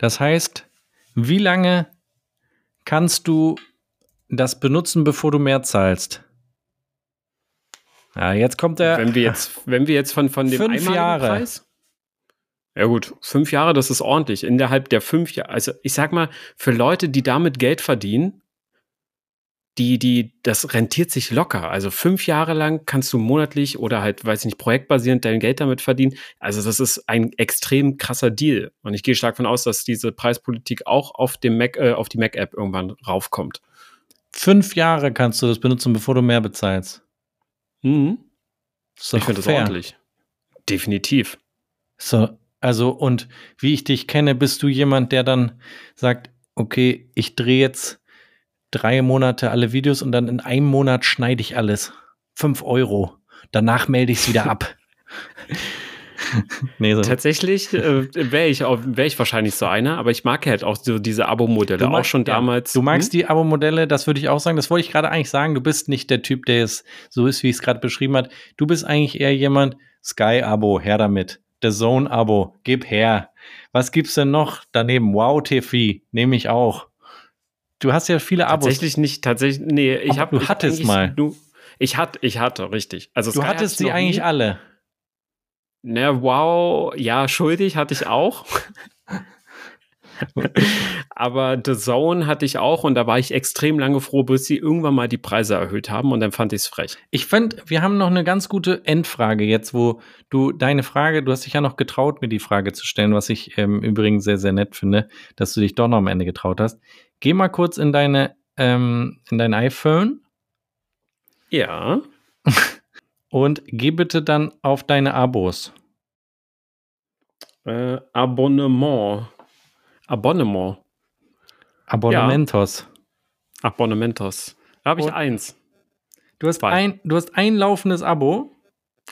Das heißt, wie lange kannst du das benutzen, bevor du mehr zahlst? Ja, jetzt kommt der. wenn wir jetzt, wenn wir jetzt von, von dem Fünf Jahre. Preis. Ja gut, fünf Jahre, das ist ordentlich. Innerhalb der fünf Jahre, also ich sag mal, für Leute, die damit Geld verdienen, die, die, das rentiert sich locker. Also fünf Jahre lang kannst du monatlich oder halt, weiß ich nicht, projektbasierend dein Geld damit verdienen. Also das ist ein extrem krasser Deal. Und ich gehe stark davon aus, dass diese Preispolitik auch auf dem Mac, äh, auf die Mac-App irgendwann raufkommt. Fünf Jahre kannst du das benutzen, bevor du mehr bezahlst. Mhm. Ich finde das ordentlich. Definitiv. So, also, und wie ich dich kenne, bist du jemand, der dann sagt, okay, ich drehe jetzt drei Monate alle Videos und dann in einem Monat schneide ich alles. Fünf Euro. Danach melde ich es wieder ab. nee, so. Tatsächlich äh, wäre ich, wär ich wahrscheinlich so einer, aber ich mag halt auch so diese Abo-Modelle, auch schon damals. Ja, du magst hm? die Abo-Modelle, das würde ich auch sagen. Das wollte ich gerade eigentlich sagen. Du bist nicht der Typ, der es so ist, wie ich es gerade beschrieben hat. Du bist eigentlich eher jemand, Sky-Abo, her damit. The Zone-Abo, gib her. Was gibt's denn noch daneben? Wow TV, nehme ich auch. Du hast ja viele Abos. Tatsächlich nicht, tatsächlich, nee, ich habe. Du hattest mal. Du, ich hatte, ich hatte, richtig. Also du Sky hattest sie eigentlich nie. alle. Ne, wow, ja, schuldig hatte ich auch. Aber The Zone hatte ich auch und da war ich extrem lange froh, bis sie irgendwann mal die Preise erhöht haben und dann fand ich es frech. Ich fand, wir haben noch eine ganz gute Endfrage jetzt, wo du deine Frage, du hast dich ja noch getraut, mir die Frage zu stellen, was ich ähm, übrigens sehr, sehr nett finde, dass du dich doch noch am Ende getraut hast. Geh mal kurz in deine, ähm, in dein iPhone. Ja. Und geh bitte dann auf deine Abos. Äh, Abonnement. Abonnement. Abonnementos. Ja. Abonnementos. Da habe ich Und eins. Du hast, ein, du hast ein laufendes Abo.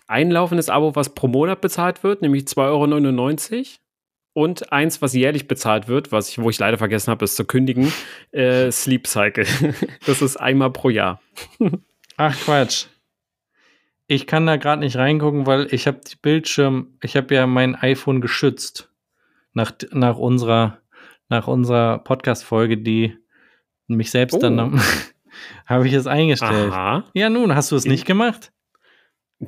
Ein laufendes Abo, was pro Monat bezahlt wird, nämlich 2,99 Euro. Und eins, was jährlich bezahlt wird, was ich, wo ich leider vergessen habe, es zu kündigen, äh, Sleep Cycle. das ist einmal pro Jahr. Ach Quatsch. Ich kann da gerade nicht reingucken, weil ich habe die Bildschirm, ich habe ja mein iPhone geschützt nach, nach unserer, nach unserer Podcast-Folge, die mich selbst oh. dann habe ich es eingestellt. Aha. Ja, nun, hast du es nicht gemacht?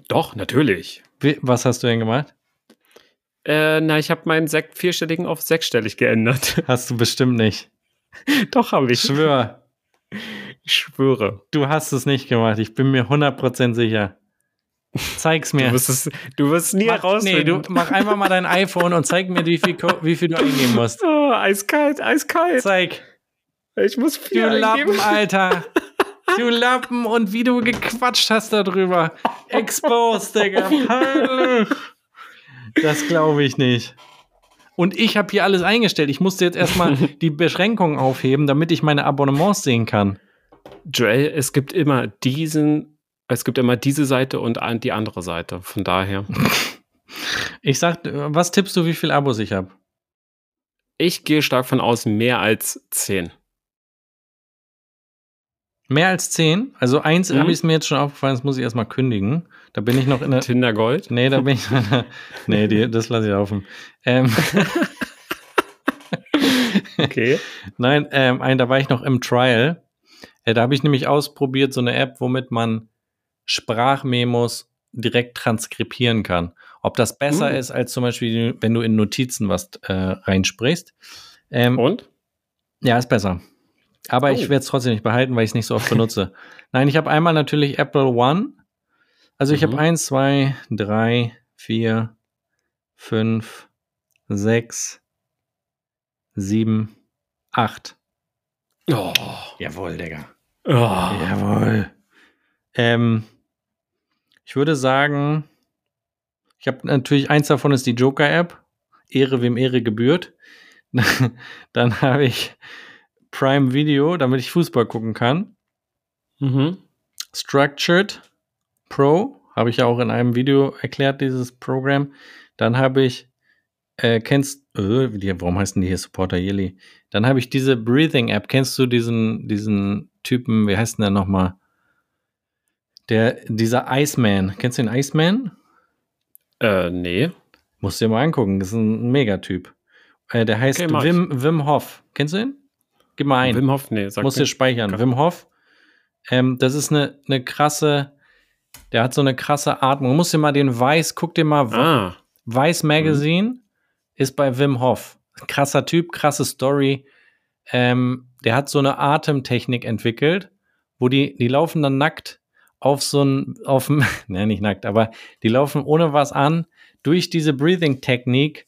Doch, natürlich. Was hast du denn gemacht? Äh, na, ich habe meinen Sek vierstelligen auf sechsstellig geändert. Hast du bestimmt nicht. Doch, habe ich. Schwör. Ich schwöre. Du hast es nicht gemacht. Ich bin mir 100% sicher. Zeig's mir. Du wirst es, du wirst nie mach, herausfinden. Nee, du mach einfach mal dein iPhone und zeig mir, wie viel, wie viel du eingeben musst. Oh, eiskalt, eiskalt. Zeig. Ich muss viel Du Lappen, Alter. Du Lappen und wie du gequatscht hast darüber. Exposed, Digga. Peinlich. Das glaube ich nicht. Und ich habe hier alles eingestellt. Ich musste jetzt erstmal die Beschränkungen aufheben, damit ich meine Abonnements sehen kann. Joel, es gibt immer diesen es gibt immer diese Seite und die andere Seite. Von daher. Ich sag, was tippst du, wie viel Abos ich habe? Ich gehe stark von aus, mehr als 10. Mehr als 10? Also eins mhm. habe ich mir jetzt schon aufgefallen, das muss ich erstmal kündigen. Da bin ich noch in der. Tinder Gold? Nee, da bin ich. nee, die, das lasse ich laufen. Ähm, okay. Nein, ähm, ein, da war ich noch im Trial. Äh, da habe ich nämlich ausprobiert, so eine App, womit man Sprachmemos direkt transkribieren kann. Ob das besser mhm. ist, als zum Beispiel, wenn du in Notizen was äh, reinsprichst. Ähm, Und? Ja, ist besser. Aber oh. ich werde es trotzdem nicht behalten, weil ich es nicht so oft benutze. Nein, ich habe einmal natürlich Apple One. Also ich mhm. habe eins, zwei, drei, vier, fünf, sechs, sieben, acht. Oh. Jawohl, Digga. Oh. Jawohl. Ähm, ich würde sagen, ich habe natürlich eins davon ist die Joker-App. Ehre wem Ehre gebührt. Dann habe ich Prime Video, damit ich Fußball gucken kann. Mhm. Structured Pro, habe ich ja auch in einem Video erklärt, dieses Programm. Dann habe ich, äh, kennst, äh, warum heißt denn die hier Supporter Yelly? Dann habe ich diese Breathing App. Kennst du diesen, diesen Typen, wie heißt denn der nochmal? Der, dieser Iceman. Kennst du den Iceman? Äh, nee. Musst du dir mal angucken. Das ist ein Megatyp. Äh, der heißt okay, Wim, Wim Hof. Kennst du ihn? Gib mal ein. Wim Hof, nee. Sag Musst du speichern. Wim Hof. Ähm, das ist eine, eine krasse, der hat so eine krasse Atmung. Du musst dir mal den Weiß, guck dir mal, ah. Weiß Magazine mhm. ist bei Wim Hof. Krasser Typ, krasse Story. Ähm, der hat so eine Atemtechnik entwickelt, wo die, die laufen dann nackt auf so ein, auf dem, ne, nicht nackt, aber die laufen ohne was an. Durch diese Breathing-Technik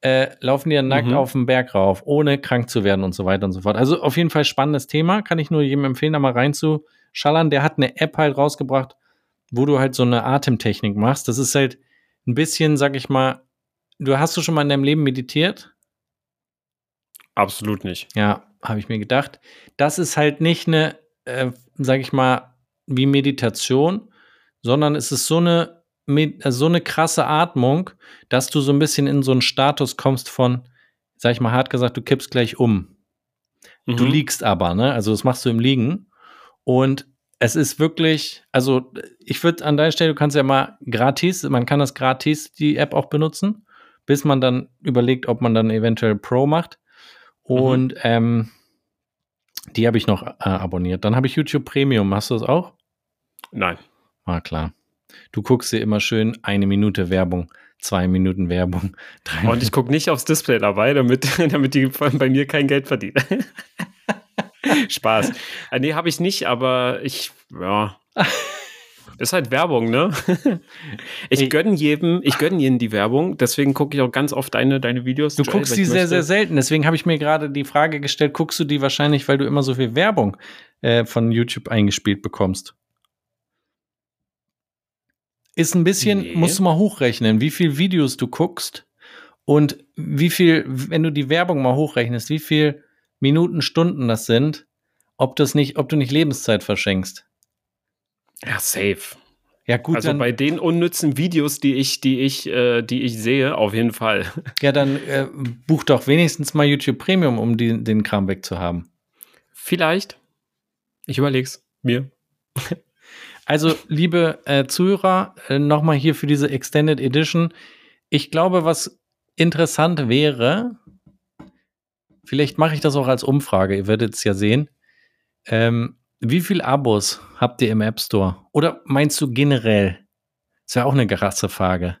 äh, laufen die dann nackt mhm. auf den Berg rauf, ohne krank zu werden und so weiter und so fort. Also auf jeden Fall spannendes Thema, kann ich nur jedem empfehlen, da mal reinzuschallern. Der hat eine App halt rausgebracht, wo du halt so eine Atemtechnik machst. Das ist halt ein bisschen, sag ich mal, du hast du schon mal in deinem Leben meditiert? Absolut nicht. Ja, habe ich mir gedacht. Das ist halt nicht eine, äh, sag ich mal, wie Meditation, sondern es ist so eine, äh, so eine krasse Atmung, dass du so ein bisschen in so einen Status kommst von, sag ich mal hart gesagt, du kippst gleich um. Du Mhm. liegst aber, ne? Also das machst du im Liegen. Und es ist wirklich, also ich würde an deiner Stelle, du kannst ja mal gratis, man kann das gratis, die App auch benutzen, bis man dann überlegt, ob man dann eventuell Pro macht. Und ähm, die habe ich noch äh, abonniert. Dann habe ich YouTube Premium. Hast du das auch? Nein. Ah, klar. Du guckst dir immer schön eine Minute Werbung, zwei Minuten Werbung, drei Und ich gucke nicht aufs Display dabei, damit, damit die bei mir kein Geld verdienen. Spaß. Äh, nee, habe ich nicht, aber ich, ja. Ist halt Werbung, ne? Ich gönne jedem, ich gönne jedem die Werbung, deswegen gucke ich auch ganz oft deine, deine Videos. Du Joel, guckst die sehr, sehr selten. Deswegen habe ich mir gerade die Frage gestellt, guckst du die wahrscheinlich, weil du immer so viel Werbung äh, von YouTube eingespielt bekommst? Ist ein bisschen, Nee. musst du mal hochrechnen, wie viel Videos du guckst und wie viel, wenn du die Werbung mal hochrechnest, wie viel Minuten, Stunden das sind, ob das nicht, ob du nicht Lebenszeit verschenkst. Ja, safe. Ja, gut, also bei den unnützen Videos, die ich, die ich, äh, die ich sehe, auf jeden Fall. ja, dann äh, buch doch wenigstens mal YouTube Premium, um die, den Kram wegzuhaben. Vielleicht. Ich überleg's mir. Also, liebe äh, Zuhörer, äh, nochmal hier für diese Extended Edition. Ich glaube, was interessant wäre, vielleicht mache ich das auch als Umfrage, ihr werdet es ja sehen. Ähm, wie viel Abos habt ihr im App Store? Oder meinst du generell? Ist ja auch eine krasse Frage.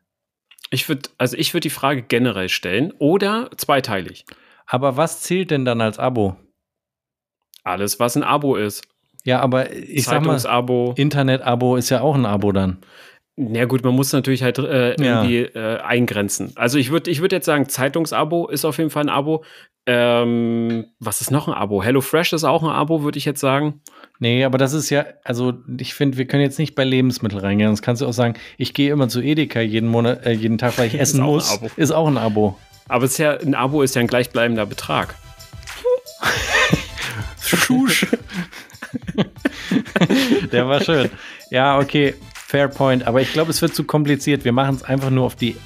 Ich würde, also ich würde die Frage generell stellen oder zweiteilig. Aber was zählt denn dann als Abo? Alles, was ein Abo ist. Ja, aber ich sag mal. Internet-Abo ist ja auch ein Abo dann. Na gut, man muss natürlich halt äh, Ja. irgendwie äh, eingrenzen. Also ich würde ich würd jetzt sagen, Zeitungsabo ist auf jeden Fall ein Abo. Ähm, was ist noch ein Abo? HelloFresh ist auch ein Abo, würde ich jetzt sagen. Nee, aber das ist ja, also ich finde, wir können jetzt nicht bei Lebensmitteln reingehen. Sonst kannst du auch sagen, ich gehe immer zu Edeka jeden Monat, äh, jeden Tag, weil ich essen auch ein muss. Abo. Ist auch ein Abo. Aber es ist ja, ein Abo ist ja ein gleichbleibender Betrag. Schusch. Der war schön. Ja, okay, fair point. Aber ich glaube, es wird zu kompliziert. Wir machen es einfach nur auf die,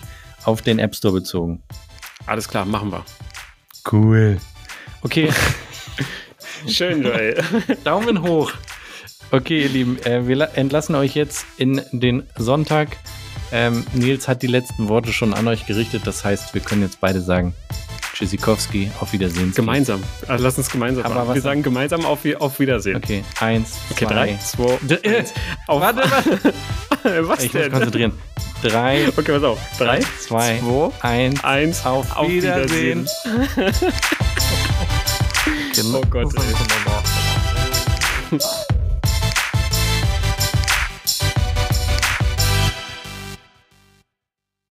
auf den App Store bezogen. Alles klar, machen wir. Cool. Okay, Schön, Joel. Daumen hoch. Okay, ihr Lieben, äh, wir la- entlassen euch jetzt in den Sonntag. Ähm, Nils hat die letzten Worte schon an euch gerichtet. Das heißt, wir können jetzt beide sagen, Tschüssikowski, auf Wiedersehen. gemeinsam. Also lass uns gemeinsam Aber machen. Wir sagen gemeinsam auf, auf Wiedersehen. Okay, eins, Okay, zwei. drei, zwei, eins. Auf, Warte, warte. was Ich muss denn? konzentrieren. Drei, Okay, pass auf. Drei, zwei, zwei, eins. eins. Auf, Auf Wiedersehen. Wiedersehen. Oh Gott, ey.